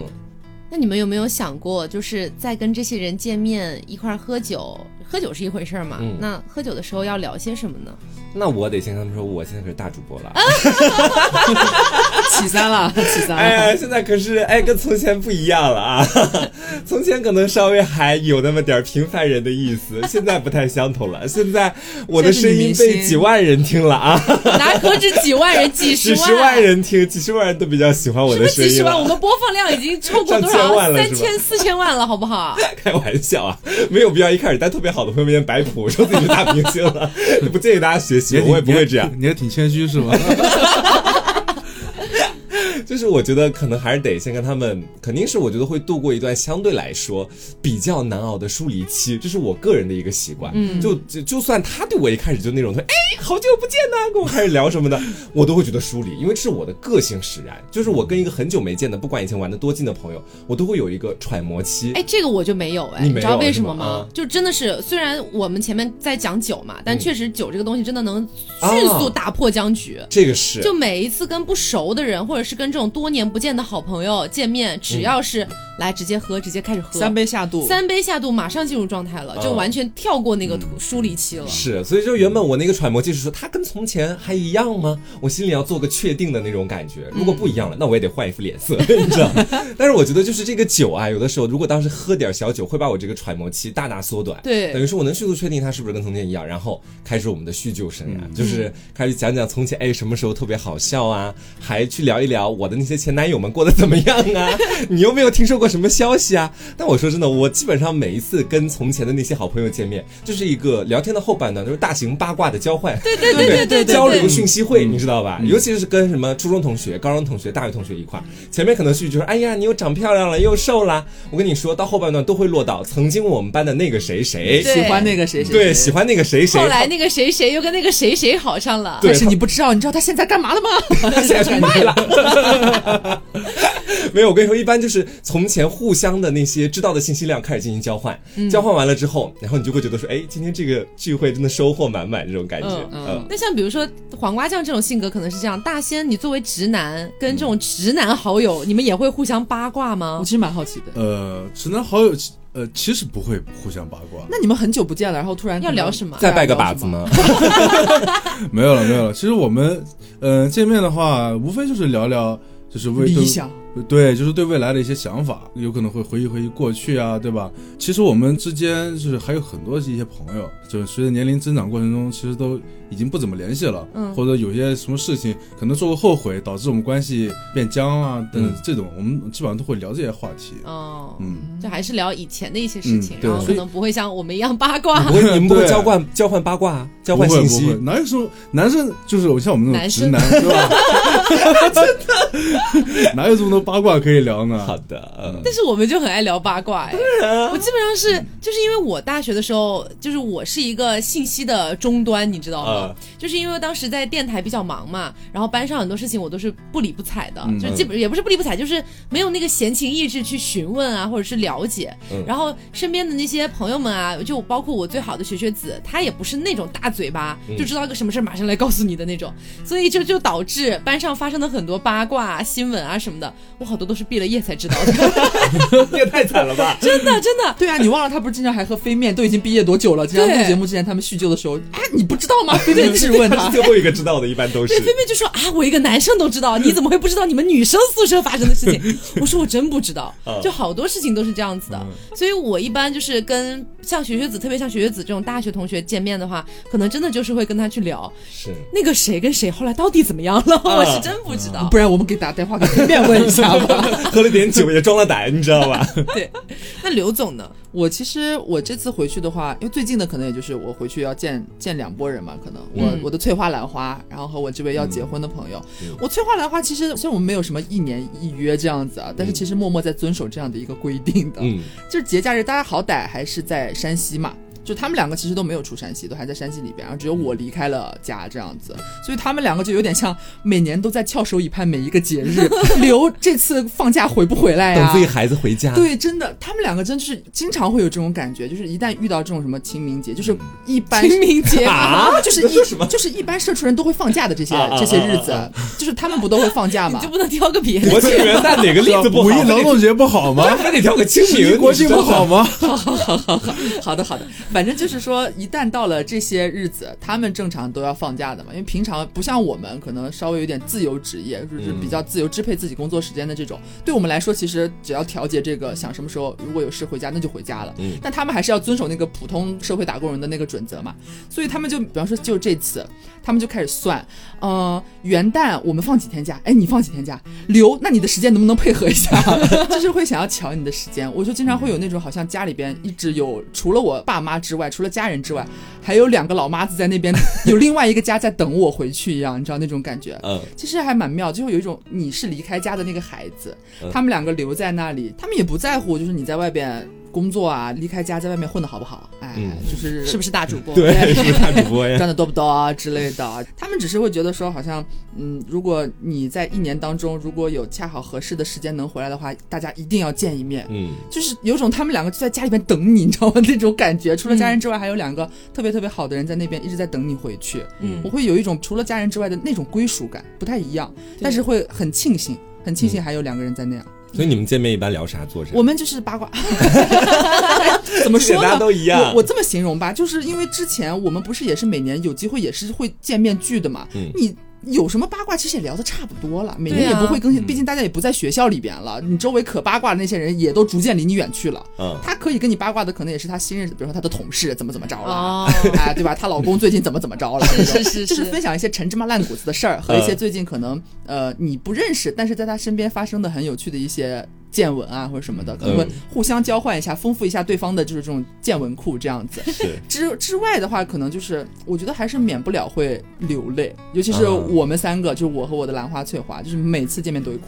那你们有没有想过，就是在跟这些人见面一块儿喝酒，喝酒是一回事儿嘛？那喝酒的时候要聊些什么呢？那我得先跟他们说，我现在可是大主播了，<laughs> 起三了，起三了。哎，现在可是哎，跟从前不一样了啊！<laughs> 从前可能稍微还有那么点平凡人的意思，<laughs> 现在不太相同了。现在我的声音被几万人听了啊！哪何止几万人，几十万，几十万人听，几十万人都比较喜欢我的声音。几十万，我们播放量已经超过多少万了？三千、四千万了，好不好？开玩笑啊，没有必要一开始带特别好的朋友面摆谱，说自己是大明星了。<laughs> 不建议大家学习，我也不会这样。你还挺谦虚是吗？<laughs> 就是我觉得可能还是得先跟他们，肯定是我觉得会度过一段相对来说比较难熬的疏离期，这是我个人的一个习惯。嗯，就就就算他对我一开始就那种说，哎，好久不见呐，跟我开始聊什么的，我都会觉得疏离，因为这是我的个性使然。就是我跟一个很久没见的，不管以前玩的多近的朋友，我都会有一个揣摩期。哎，这个我就没有哎，你知道为什么吗？就真的是，虽然我们前面在讲酒嘛，但确实酒这个东西真的能迅速打破僵局。这个是，就每一次跟不熟的人，或者是跟这种多年不见的好朋友见面，只要是来直接喝，直接开始喝，三杯下肚，三杯下肚，马上进入状态了，就完全跳过那个疏离期了。是，所以就原本我那个揣摩就是说，他跟从前还一样吗？我心里要做个确定的那种感觉。如果不一样了，那我也得换一副脸色，<laughs> 你知道。但是我觉得就是这个酒啊，有的时候如果当时喝点小酒，会把我这个揣摩期大大缩短。对，等于说我能迅速确定他是不是跟从前一样，然后开始我们的叙旧生涯，就是开始讲讲从前，哎，什么时候特别好笑啊？还去聊一聊我的那些前男友们过得怎么样啊？<laughs> 你有没有听说过什么消息啊？但我说真的，我基本上每一次跟从前的那些好朋友见面，就是一个聊天的后半段，都是大型八卦的交换，对对对对对，交流讯息会，你知道吧？尤其是跟什么初中同学、高中同学、大学同学一块儿，前面可能是就是哎呀，你又长漂亮了，又瘦了。我跟你说到后半段都会落到曾经我们班的那个谁谁喜欢那个谁谁，对，喜欢那个谁谁。后来那个谁谁又跟那个谁谁好上了，但是你不知道，你知道他现在干嘛了吗？他 <laughs> 现在卖了。<laughs> 没有，我跟你说，一般就是从前。互相的那些知道的信息量开始进行交换，嗯交换完了之后，然后你就会觉得说，哎，今天这个聚会真的收获满满这种感觉，嗯嗯那像比如说黄瓜酱这种性格可能是这样，大仙，你作为直男跟这种直男好友，你们也会互相八卦吗我其？实蛮好奇的。呃，直男好友，呃，其实不会互相八卦，那你们很久不见了，然后突然要聊什么再拜个把子？吗？<laughs> 没有了，没有了。其实我们，呃，见面的话，无非就是聊聊，就是为理想，对，就是对未来的一些想法，有可能会回忆回忆过去啊，对吧？其实我们之间就是还有很多一些朋友，就是随着年龄增长过程中，其实都已经不怎么联系了，嗯或者有些什么事情可能做过后悔，导致我们关系变僵啊等这种，我们基本上都会聊这些话题。哦，嗯，就还是聊以前的一些事情然后可能不会像我们一样八卦不。会，你们不会 <laughs> 交换交换八卦、交换信息不会，？哪有时候男生就是我像我们那男生种直男，<laughs> 对吧？哪有这么多八卦可以聊呢？好的，嗯但是我们就很爱聊八卦哎，我基本上是就是因为我大学的时候，就是我是一个信息的终端，你知道吗？啊就是因为当时在电台比较忙嘛，然后班上很多事情我都是不理不睬的，嗯就是基本也不是不理不睬，就是没有那个闲情逸致去询问啊，或者是了解。嗯然后身边的那些朋友们啊，就包括我最好的学学子，他也不是那种大嘴巴，嗯就知道个什么事儿马上来告诉你的那种，所以就就导致班上发生的很多八卦、啊、新闻啊什么的，我好多都是毕了业才知道的，<laughs> 你也太惨了吧！<laughs> 真的真的。对啊，你忘了他不是经常还喝飞面，都已经毕业多久了？经常录节目之前，他们叙旧的时候，哎，你不知道吗？<laughs> 飞面质问他，最后一个知道的，一般都是对，菲菲就说啊，我一个男生都知道，你怎么会不知道你们女生宿舍发生的事情？我说我真不知道嗯，就好多事情都是这样子的。所以我一般就是跟像学学子，特别像学学子这种大学同学见面的话，可能真的就是会跟他去聊是。那个谁跟谁后来到底怎么样了，啊我是真不知道。不然我们给打电话给对面问一下吧。<laughs> 喝了点酒也装了胆，你知道吧？<laughs> 对，那刘总呢？我其实我这次回去的话，因为最近的可能也就是我回去要见见两拨人嘛，可能我、嗯我的翠花兰花，然后和我这位要结婚的朋友，嗯我翠花兰花其实虽然我们没有什么一年一约这样子啊，但是其实默默在遵守这样的一个规定的，嗯，就是节假日大家好歹还是在山西嘛。就他们两个其实都没有出山西，都还在山西里边，然后只有我离开了家这样子，所以他们两个就有点像每年都在翘首以盼每一个节日，<laughs> 留这次放假回不回来呀、等自己孩子回家。，对，真的，他们两个真的是经常会有这种感觉，就是一旦遇到这种什么清明节，就是一般清明节啊就是一 <laughs> 就是一般社畜人都会放假的这些这些日子啊，就是他们不都会放假你吗就？不能挑个别的国庆元旦哪个例子不好？<laughs> 五一劳动节不好吗？非得挑个清明国庆不好？吗？好好好好好好的好的，反正就是说，一旦到了这些日子，他们正常都要放假的嘛，因为平常不像我们可能稍微有点自由职业，就是比较自由支配自己工作时间的这种，对我们来说，其实只要调节这个，想什么时候如果有事回家，那就回家了。嗯。但他们还是要遵守那个普通社会打工人的那个准则嘛，所以他们就比方说就这次，他们就开始算，呃，元旦我们放几天假？哎，你放几天假？刘，那你的时间能不能配合一下？<laughs> 就是会想要瞧你的时间，我就经常会有那种好像家里边一直有除了我爸妈之外，除了家人之外，还有两个老妈子在那边，<laughs> 有另外一个家在等我回去一样，你知道那种感觉。嗯，其实还蛮妙，就会有一种你是离开家的那个孩子嗯，他们两个留在那里，他们也不在乎，就是你在外边工作啊，离开家在外面混的好不好，哎，嗯就是是不是大主播？对，是不是大主播呀？<laughs> 赚的多不多啊之类的。他们只是会觉得说，好像嗯，如果你在一年当中如果有恰好合适的时间能回来的话，大家一定要见一面。嗯，就是有种他们两个就在家里边等你，你知道吗？那种感觉。除了家人之外，还有两个特别特别好的人在那边一直在等你回去。嗯我会有一种除了家人之外的那种归属感，不太一样，但是会很庆幸，很庆幸还有两个人在那样。所以你们见面一般聊啥做啥？我们就是八卦，<laughs> 怎么说大家呢？都一样我我这么形容吧，就是因为之前我们不是也是每年有机会也是会见面聚的嘛，嗯你。有什么八卦，其实也聊的差不多了，每年也不会更新，毕竟大家也不在学校里边了，你周围可八卦的那些人也都逐渐离你远去了。嗯，他可以跟你八卦的，可能也是他新认识，比如说他的同事怎么怎么着了，哦，<laughs> 哎，对吧？她老公最近怎么怎么着了？就是是，分享一些陈芝麻烂谷子的事儿，和一些嗯最近可能呃你不认识，但是在他身边发生的很有趣的一些见闻啊或者什么的，可能会嗯互相交换一下，丰富一下对方的就是这种见闻库这样子。<laughs> 之之外的话，可能就是我觉得还是免不了会流泪，尤其是啊我们三个，就是我和我的兰花翠花，就是每次见面都会哭。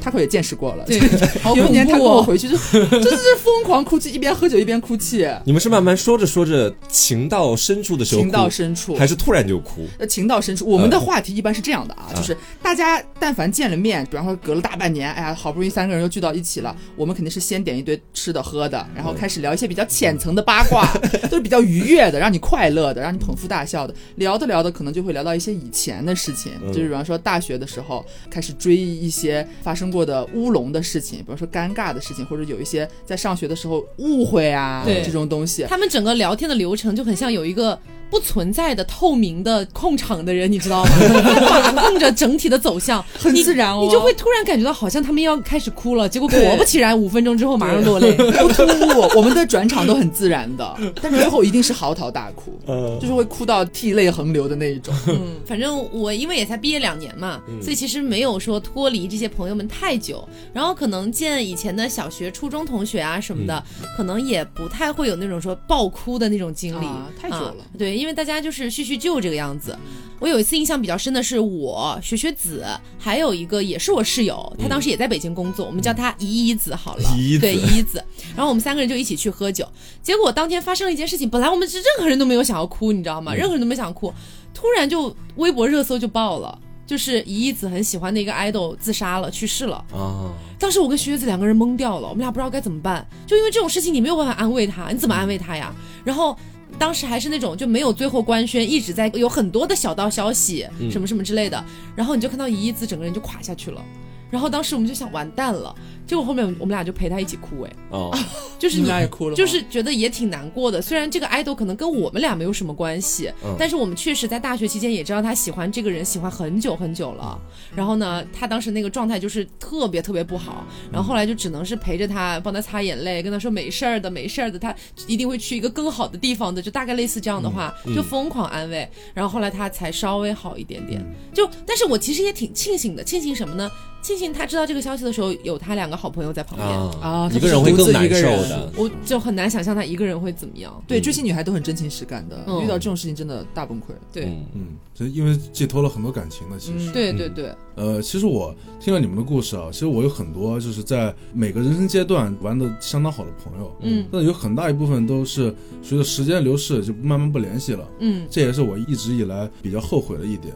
他可也见识过了，<laughs> 有一年他跟我回去就真的是疯狂哭泣，一边喝酒一边哭泣，你们是慢慢说着说着情到深处的时候情到，深处。还是突然就哭？呃，情到深处。我们的话题一般是这样的啊，嗯就是大家但凡见了面，比方说隔了大半年，哎呀，好不容易三个人又聚到一起了，我们肯定是先点一堆吃的喝的，然后开始聊一些比较浅层的八卦，<laughs> 都是比较愉悦的，让你快乐的，让你捧腹大笑的。聊着聊着，可能就会聊到一些以前的事情，嗯就是比方说大学的时候开始追忆一些发生过的乌龙的事情，比如说尴尬的事情，或者有一些在上学的时候误会啊对这种东西。他们整个聊天的流程就很像有一个不存在的透明的控场的人，你知道吗？<laughs> 他把控着整体的走向，<laughs> 很你自然哦你就会突然感觉到好像他们要开始哭了，结果果不其然，五分钟之后马上落泪。<laughs> 不突兀，我们的转场都很自然的，但是最后一定是嚎啕大哭，嗯就是会哭到涕泪横流的那一种。嗯，反正我因为也才毕业两年嘛，所以其实没有说脱离这些朋友们太久，然后可能见以前的小学、初中同学啊什么的，可能也不太会有那种说爆哭的那种经历，啊太久了啊对，因为大家就是叙叙旧这个样子。我有一次印象比较深的是我学学子，还有一个也是我室友，他当时也在北京工作，我们叫他依依子好了，依依子对依依子。然后我们三个人就一起去喝酒，结果当天发生了一件事情，本来我们是任何人都没有想要哭，你知道吗？任何人都没想哭，突然就微博热搜就爆了。就是依依子很喜欢的一个 idol 自杀了，去世了。啊，当时我跟徐月子两个人懵掉了，我们俩不知道该怎么办。就因为这种事情，你没有办法安慰他，你怎么安慰他呀？然后当时还是那种就没有最后官宣，一直在有很多的小道消息，什么什么之类的。然后你就看到依依子整个人就垮下去了。然后当时我们就想完蛋了，结果后面我们俩就陪他一起哭，哎，哦，<laughs> 就是你们俩也哭了就是觉得也挺难过的。虽然这个 idol 可能跟我们俩没有什么关系，嗯但是我们确实在大学期间也知道他喜欢这个人，喜欢很久很久了。然后呢，他当时那个状态就是特别特别不好，然后后来就只能是陪着他，帮他擦眼泪，跟他说没事儿的，没事儿的，他一定会去一个更好的地方的，就大概类似这样的话，就疯狂安慰。然后后来他才稍微好一点点。就，但是我其实也挺庆幸的，庆幸什么呢？庆幸他知道这个消息的时候，有他两个好朋友在旁边。啊一个人会更难受的。我就很难想象他一个人会怎么样。对，追星女孩都很真情实感的，嗯遇到这种事情真的大崩溃。对，嗯嗯，这因为寄托了很多感情的，其实。对对对，呃，其实我听了你们的故事啊，其实我有很多就是在每个人生阶段玩的相当好的朋友，嗯但有很大一部分都是随着时间流逝就慢慢不联系了，嗯这也是我一直以来比较后悔的一点。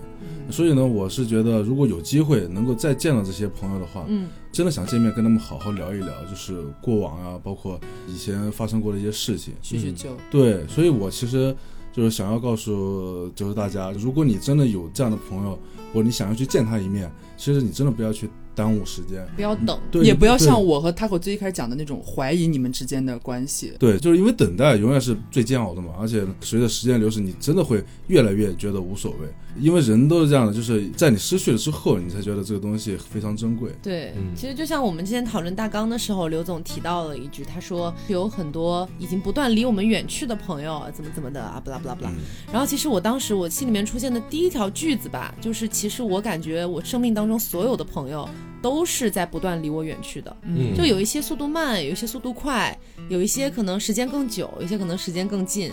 所以呢，我是觉得如果有机会能够再见到这些朋友的话，嗯真的想见面跟他们好好聊一聊，就是过往啊，包括以前发生过的一些事情。叙叙旧，对，所以我其实就是想要告诉就是大家，如果你真的有这样的朋友，或者你想要去见他一面，其实你真的不要去耽误时间。不要等。对，也不要像我和 Taco 最一开始讲的那种怀疑你们之间的关系。对，就是因为等待永远是最煎熬的嘛，而且随着时间流逝，你真的会越来越觉得无所谓，因为人都是这样的，就是在你失去了之后，你才觉得这个东西非常珍贵。对，嗯其实就像我们之前讨论大纲的时候，刘总提到了一句，他说有很多已经不断离我们远去的朋友，怎么怎么的啊，不啦不啦不啦。然后其实我当时我心里面出现的第一条句子吧，就是其实我感觉我生命当中所有的朋友都是在不断离我远去的。嗯就有一些速度慢，有一些速度快，有一些可能时间更久，有一些可能时间更近。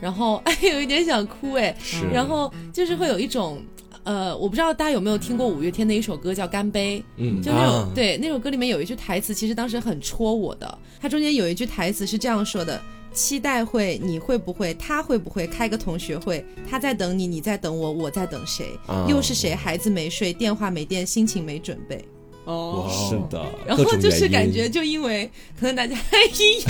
然后哎，有一点想哭哎，是然后就是会有一种。呃，我不知道大家有没有听过五月天的一首歌叫《干杯》，嗯就那种、啊对那首歌里面有一句台词，其实当时很戳我的。它中间有一句台词是这样说的：“期待会，你会不会，他会不会开个同学会？他在等你，你在等我，我在等谁？啊又是谁？孩子没睡，电话没电，心情没准备。哦是的，然后就是感觉，就因为可能大家，<laughs> 哎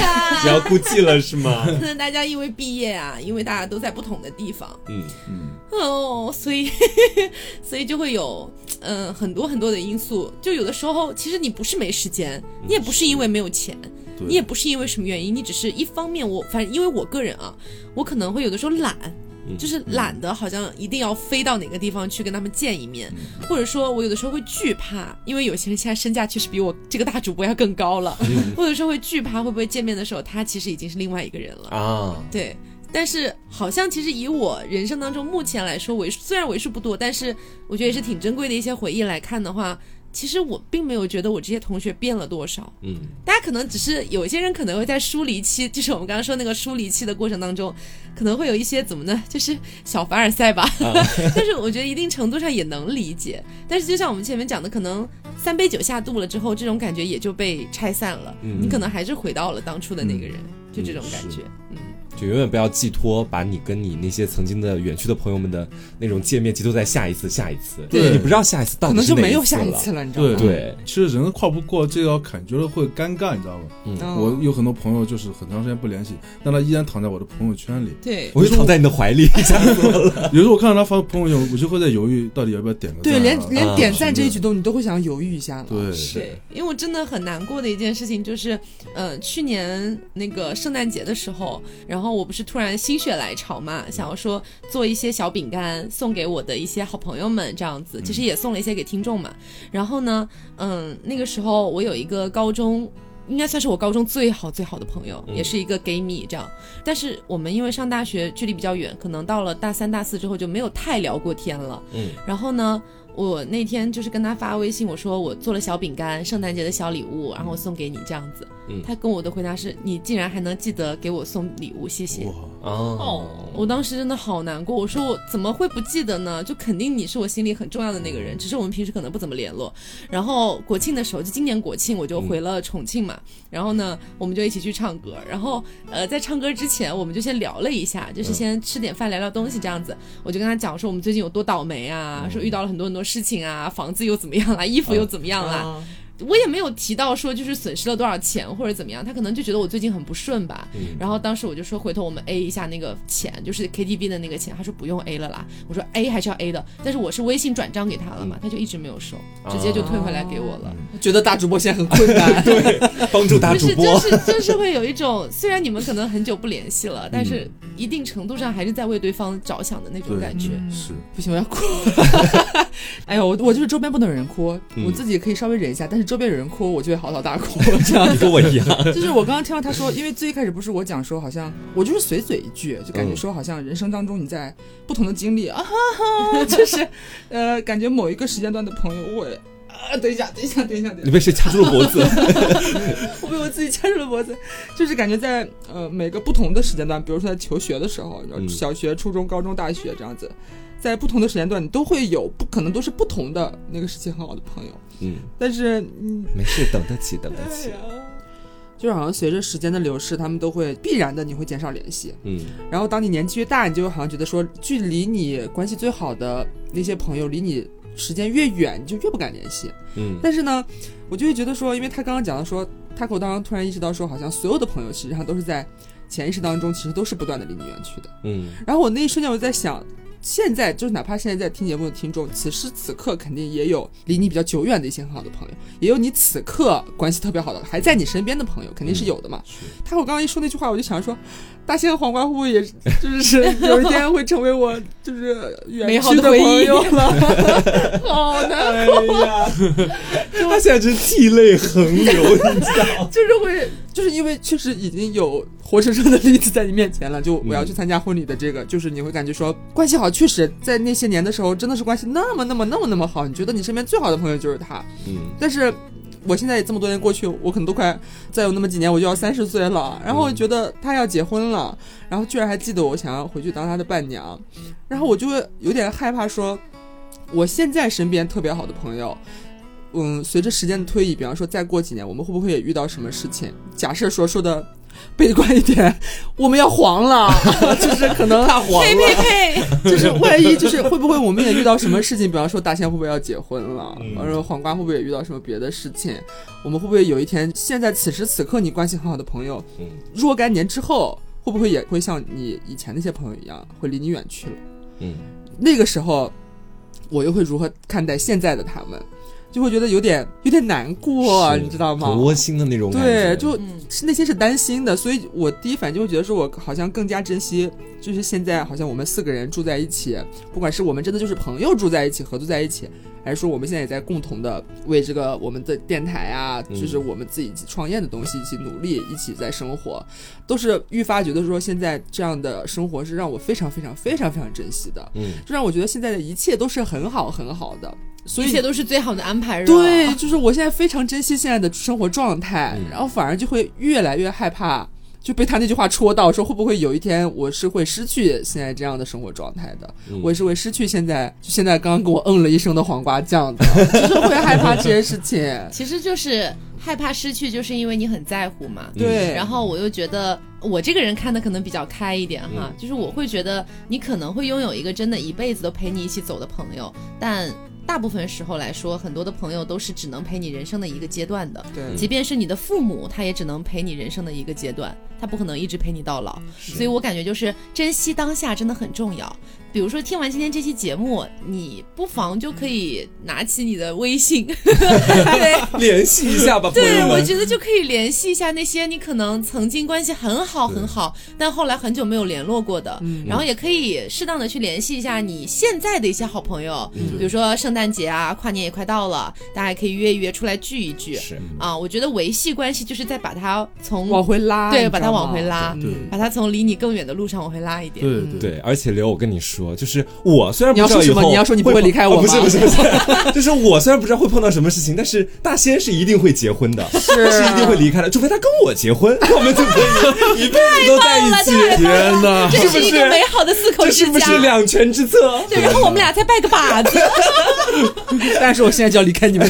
呀，要哭泣了是吗？可能大家因为毕业啊，因为大家都在不同的地方，嗯嗯，哦，所以 <laughs> 所以就会有嗯、很多很多的因素。就有的时候，其实你不是没时间，你也不是因为没有钱，对，你也不是因为什么原因，你只是一方面我反正因为我个人啊，我可能会有的时候懒。就是懒得，好像一定要飞到哪个地方去跟他们见一面，或者说，我有的时候会惧怕，因为有些人现在身价确实比我这个大主播要更高了，我有的时候会惧怕，会不会见面的时候他其实已经是另外一个人了。啊，对，但是好像其实以我人生当中目前来说为虽然为数不多，但是我觉得也是挺珍贵的一些回忆来看的话，其实我并没有觉得我这些同学变了多少。嗯大家可能只是有一些人可能会在疏离期，就是我们刚刚说那个疏离期的过程当中，可能会有一些怎么呢，就是小凡尔赛吧。<laughs> 但是我觉得一定程度上也能理解。但是就像我们前面讲的，可能三杯酒下肚了之后，这种感觉也就被拆散了，嗯你可能还是回到了当初的那个人，就这种感觉。嗯，就永远不要寄托把你跟你那些曾经的远去的朋友们的那种见面寄托在下一次、下一次。对你不知道下一次到可底是哪能就没有下一次了，你知道吗？对对，其实人跨不过这道坎，觉得会尴尬，你知道吗？我有很多朋友就是很长时间不联系，但他依然躺在我的朋友圈里。对，我就躺在你的怀里，<laughs> 吓死我了。有时候我看到他发朋友圈，我就会在犹豫，到底要不要点个赞对，啊、连连啊点赞这一举动，你都会想犹豫一下了。对对，因为我真的很难过的一件事情就是，呃，去年那个圣诞节的时候，然后我不是突然心血来潮嘛，想要说做一些小饼干送给我的一些好朋友们，这样子，其实也送了一些给听众嘛。然后呢，嗯，那个时候我有一个高中。应该算是我高中最好最好的朋友，嗯也是一个 gay 蜜这样。但是我们因为上大学距离比较远，可能到了大三、大四之后就没有太聊过天了。嗯，然后呢，我那天就是跟他发微信，我说我做了小饼干，圣诞节的小礼物，然后我送给你这样子。嗯他跟我的回答是：你竟然还能记得给我送礼物，谢谢。哇，哦，我当时真的好难过，我说我怎么会不记得呢？就肯定你是我心里很重要的那个人，只是我们平时可能不怎么联络。然后国庆的时候，就今年国庆我就回了重庆嘛，然后呢，我们就一起去唱歌。然后呃，在唱歌之前，我们就先聊了一下，就是先吃点饭，聊聊东西这样子。我就跟他讲说我们最近有多倒霉啊，说遇到了很多很多事情啊，房子又怎么样啦，衣服又怎么样啦。啊我也没有提到说就是损失了多少钱或者怎么样，他可能就觉得我最近很不顺吧。嗯然后当时我就说回头我们 A 一下那个钱，就是 KTV 的那个钱。他说不用 A 了啦。我说 A 还是要 A 的，但是我是微信转账给他了嘛，他就一直没有收，直接就退回来给我了。觉得大主播现在很困难。<laughs> 对，帮助大不是，主播就。是就是会有一种，虽然你们可能很久不联系了，但是一定程度上还是在为对方着想的那种感觉。是不行，我要哭。<laughs> 哎呦，我我就是周边不能有人哭，嗯我自己可以稍微忍一下，但是周边有人哭，我就会嚎啕大哭。<laughs> 这样你跟我一样，就是我刚刚听到他说，因为最一开始不是我讲说，好像我就是随嘴一句，就感觉说好像人生当中你在不同的经历啊哈哈，就是呃，感觉某一个时间段的朋友，我啊，等一下，等一下，等一下，等一下。你，被谁掐住了脖子？<laughs> 我被我自己掐住了脖子，就是感觉在呃每个不同的时间段，比如说在求学的时候，嗯。小学、初中、高中、大学这样子，在不同的时间段，你都会有不可能都是不同的那个时期很好的朋友，嗯，但是嗯，没事，等得起，等得起。<laughs> 就是好像随着时间的流逝，他们都会必然的你会减少联系，嗯。然后当你年纪越大，你就好像觉得说，距离你关系最好的那些朋友离你时间越远，你就越不敢联系。嗯但是呢，我就会觉得说，因为他刚刚讲的说，他给我当时突然意识到说，好像所有的朋友实际上都是在潜意识当中，其实都是不断的离你远去的。嗯然后我那一瞬间我就在想，现在就是哪怕现在在听节目的听众，此时此刻肯定也有离你比较久远的一些很好的朋友，也有你此刻关系特别好的还在你身边的朋友，肯定是有的嘛。是他我刚刚一说那句话，我就想说，大仙和黄瓜会不会也是就是 <laughs> 有一天会成为我就是远美好去的的回忆朋友了？<laughs> 好难过。呀，他现在是涕泪横流，你知道？就是会，就是因为确实已经有活生生的例子在你面前了，就我要去参加婚礼的这个，就是你会感觉说关系好，确实在那些年的时候真的是关系那么那么那么那么好，你觉得你身边最好的朋友就是他，嗯但是。我现在也这么多年过去，我可能都快再有那么几年我就要三十岁了，然后我觉得他要结婚了，然后居然还记得我想要回去当他的伴娘，然后我就会有点害怕说，我现在身边特别好的朋友，嗯，随着时间的推移，比方说再过几年，我们会不会也遇到什么事情？假设说说的悲观一点，我们要黄了，<laughs> 就是可能太黄呸呸呸！<laughs> 就是万一就是会不会我们也遇到什么事情？比方说大仙会不会要结婚了？嗯然后黄瓜会不会也遇到什么别的事情？我们会不会有一天，现在此时此刻你关系很好的朋友，嗯若干年之后，会不会也会像你以前那些朋友一样，会离你远去了？嗯那个时候，我又会如何看待现在的他们？就会觉得有点有点难过，是你知道吗？很窝心的那种感对，觉。就嗯是内心是担心的，所以我第一反应就会觉得说，我好像更加珍惜，就是现在好像我们四个人住在一起，不管是我们真的就是朋友住在一起，合作在一起，还是说我们现在也在共同的为这个我们的电台啊，嗯就是我们自己创业的东西一起努力，一起在生活，都是愈发觉得说现在这样的生活是让我非常非常非常非常珍惜的，嗯就让我觉得现在的一切都是很好很好的，所以一切都是最好的安排。对，就是我现在非常珍惜现在的生活状态，嗯。然后反而就会越来越害怕，就被他那句话戳到，说会不会有一天我是会失去现在这样的生活状态的，嗯。我也是会失去现在就现在刚刚给我嗯了一声的黄瓜酱的，<laughs> 就是会害怕这些事情。<laughs> 其实就是害怕失去，就是因为你很在乎嘛。对，然后我又觉得我这个人看的可能比较开一点哈，就是我会觉得你可能会拥有一个真的一辈子都陪你一起走的朋友，但大部分时候来说，很多的朋友都是只能陪你人生的一个阶段的。对即便是你的父母，他也只能陪你人生的一个阶段，他不可能一直陪你到老。所以我感觉就是珍惜当下真的很重要。比如说听完今天这期节目，你不妨就可以拿起你的微信，对。<laughs> <laughs> 联系一下吧，对，我觉得就可以联系一下那些你可能曾经关系很好很好，但后来很久没有联络过的，然后也可以适当的去联系一下你现在的一些好朋友，比如说圣诞节啊，跨年也快到了，大家也可以约一约出来聚一聚。是。啊，我觉得维系关系就是在把它从往回拉，对把它往回拉对。把它从离你更远的路上往回拉一点。对对对，而且刘，我跟你说，就是我虽然你要说什么不知道以后你要说你不会离开我哦不是不是不是，<laughs> 就是我虽然不知道会碰到什么事情，但是大仙是一定会结婚的，是是一定会离开的，除非他跟我结婚，我们就可以一辈子都在一起，<laughs> 天哪！这是一个美好的四口这是之家。不是两全之策？对，然后我们俩再拜个把子。<laughs> 但是我现在就要离开你们。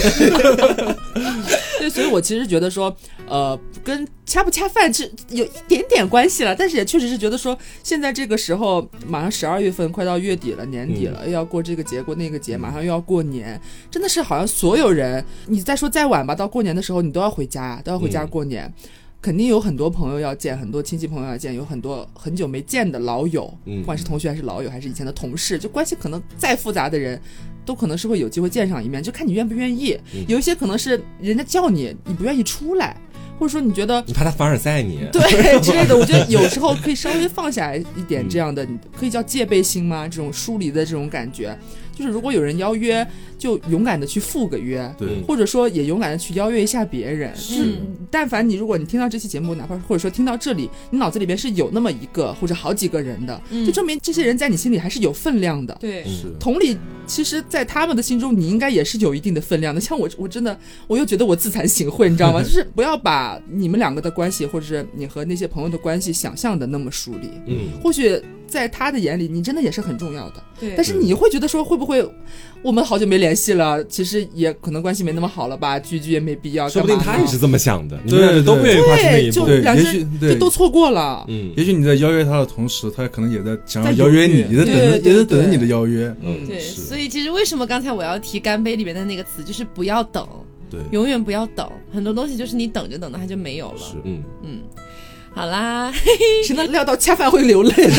对，所以我其实觉得说，呃，跟恰不恰饭是有一点点关系了，但是也确实是觉得说，现在这个时候马上十二月份快到月底了，年底了，又要过这个节过那个节，马上又要过年，真的是好像所有人，你再说再晚吧，到过年的时候你都要回家，都要回家过年。肯定有很多朋友要见，很多亲戚朋友要见，有很多很久没见的老友，嗯不管是同学还是老友，还是以前的同事，就关系可能再复杂的人，都可能是会有机会见上一面，就看你愿不愿意。有一些可能是人家叫你，你不愿意出来，或者说你觉得你怕他凡尔赛你？<laughs> 对之类的，<laughs> 我觉得有时候可以稍微放下一点这样的，你可以叫戒备心吗？这种疏离的这种感觉，就是如果有人邀约，就勇敢的去赴个约，对或者说也勇敢的去邀约一下别人。就是但凡你如果你听到这期节目，哪怕或者说听到这里，你脑子里边是有那么一个或者好几个人的，就证明这些人在你心里还是有分量的。对，是同理，其实，在他们的心中，你应该也是有一定的分量的。像我，我真的，我又觉得我自惭形秽，你知道吗？<laughs> 就是不要把你们两个的关系，或者是你和那些朋友的关系，想象的那么疏离。嗯，或许在他的眼里，你真的也是很重要的。对但是你会觉得说，会不会我们好久没联系了，其实也可能关系没那么好了吧？聚一聚也没必要。说不定他也是这么想的，你对们俩都不愿意跨出那对，也许就都错过了。嗯也许你在邀约他的同时，他可能也在想要邀约你，也在等着，也在等着你的邀约。嗯，对，所以其实为什么刚才我要提干杯里面的那个词，就是不要等，对，永远不要等。很多东西就是你等着等着它就没有了。是嗯，嗯，好啦，<laughs> 谁能料到恰饭会流泪呢？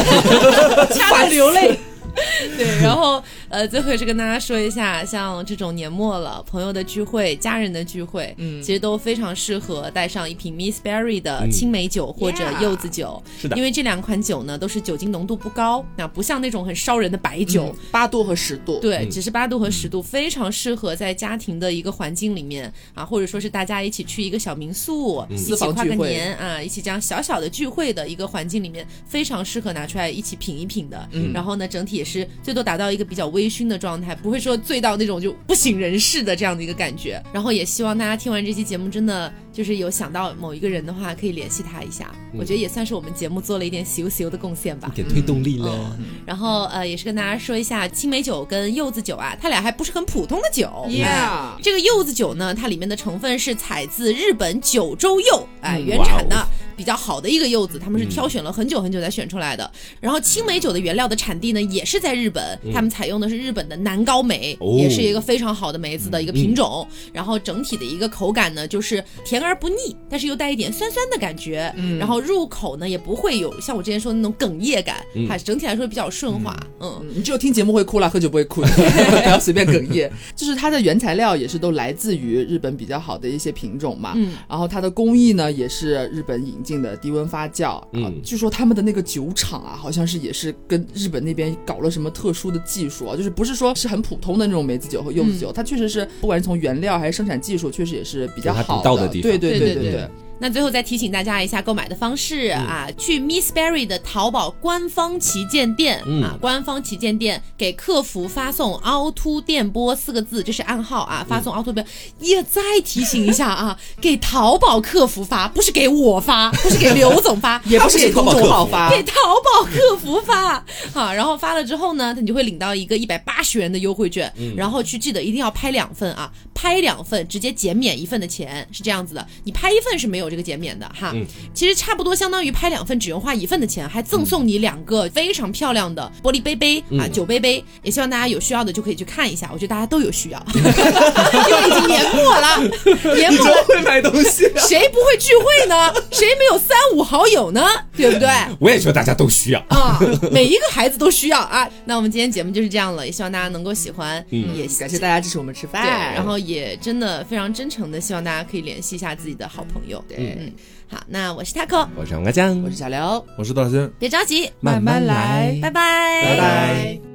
<laughs> 恰饭流泪。<laughs> 对，然后呃，最后也是跟大家说一下，像这种年末了，朋友的聚会、家人的聚会，嗯其实都非常适合带上一瓶 Miss Berry 的嗯青梅酒或者柚子酒，是的因为这两款酒呢都是酒精浓度不高，那不像那种很烧人的白酒，八度和十度。对，嗯只是八度和十度，非常适合在家庭的一个环境里面啊，或者说是大家一起去一个小民宿，一起私房跨个年啊，一起这样小小的聚会的一个环境里面，非常适合拿出来一起品一品的。然后呢，整体也是最多达到一个比较微醺的状态，不会说醉到那种就不省人事的这样的一个感觉。然后也希望大家听完这期节目，真的就是有想到某一个人的话，可以联系他一下。我觉得也算是我们节目做了一点咻咻的贡献吧一。点推动力了。然后呃，也是跟大家说一下，青梅酒跟柚子酒啊，它俩还不是很普通的酒。Yeah，这个柚子酒呢，它里面的成分是采自日本九州柚，哎，嗯原产的比较好的一个柚子，他们是挑选了很久很久才选出来的。然后青梅酒的原料的产地呢，也是在日本，他们采用的是日本的南高梅，哦也是一个非常好的梅子的一个品种。然后整体的一个口感呢，就是甜而不腻，但是又带一点酸酸的感觉。嗯然后入口呢，也不会有像我之前说的那种哽咽感，它整体来说比较顺滑。嗯你只有听节目会哭了，喝酒不会哭的，<laughs> 不要随便哽咽。就是它的原材料也是都来自于日本比较好的一些品种嘛，嗯，然后它的工艺呢也是日本引进的低温发酵，嗯啊，据说他们的那个酒厂啊，好像是也是跟日本那边搞了什么特殊的技术啊，就是不是说是很普通的那种梅子酒和柚子酒，它确实是不管是从原料还是生产技术，确实也是比较好的地方对对对对对对。那最后再提醒大家一下购买的方式、啊，去 Miss Berry 的淘宝官方旗舰店、嗯。啊，官方旗舰店给客服发送“凹凸电波”四个字，这是暗号啊，发送凹凸电波。也再提醒一下啊，<laughs> 给淘宝客服发，不是给我发，不是给刘总发，<laughs> 也不是给公众号发，给淘宝客服发。好，<laughs> 然后发了之后呢，你就会领到一个一百八十元的优惠券，然后去记得一定要拍两份啊，拍拍两份直接减免一份的钱，是这样子的。你拍一份是没有这个减免的哈，嗯其实差不多相当于拍两份只用花一份的钱，还赠送你两个非常漂亮的玻璃杯杯、啊嗯酒杯杯，也希望大家有需要的就可以去看一下，我觉得大家都有需要，<laughs> 因为已经年末了，年末了。会买东西、谁不会聚会呢？谁没有三五好友呢？对不对？我也觉得大家都需要。啊，每一个孩子都需要啊。那我们今天节目就是这样了，也希望大家能够喜欢，嗯也感谢大家支持我们吃饭，对，然后也真的非常真诚的希望大家可以联系一下自己的好朋友。对嗯，好，那我是 taco，我是王阿江，我是小刘。我是大仙。别着急，慢慢来拜拜，拜拜。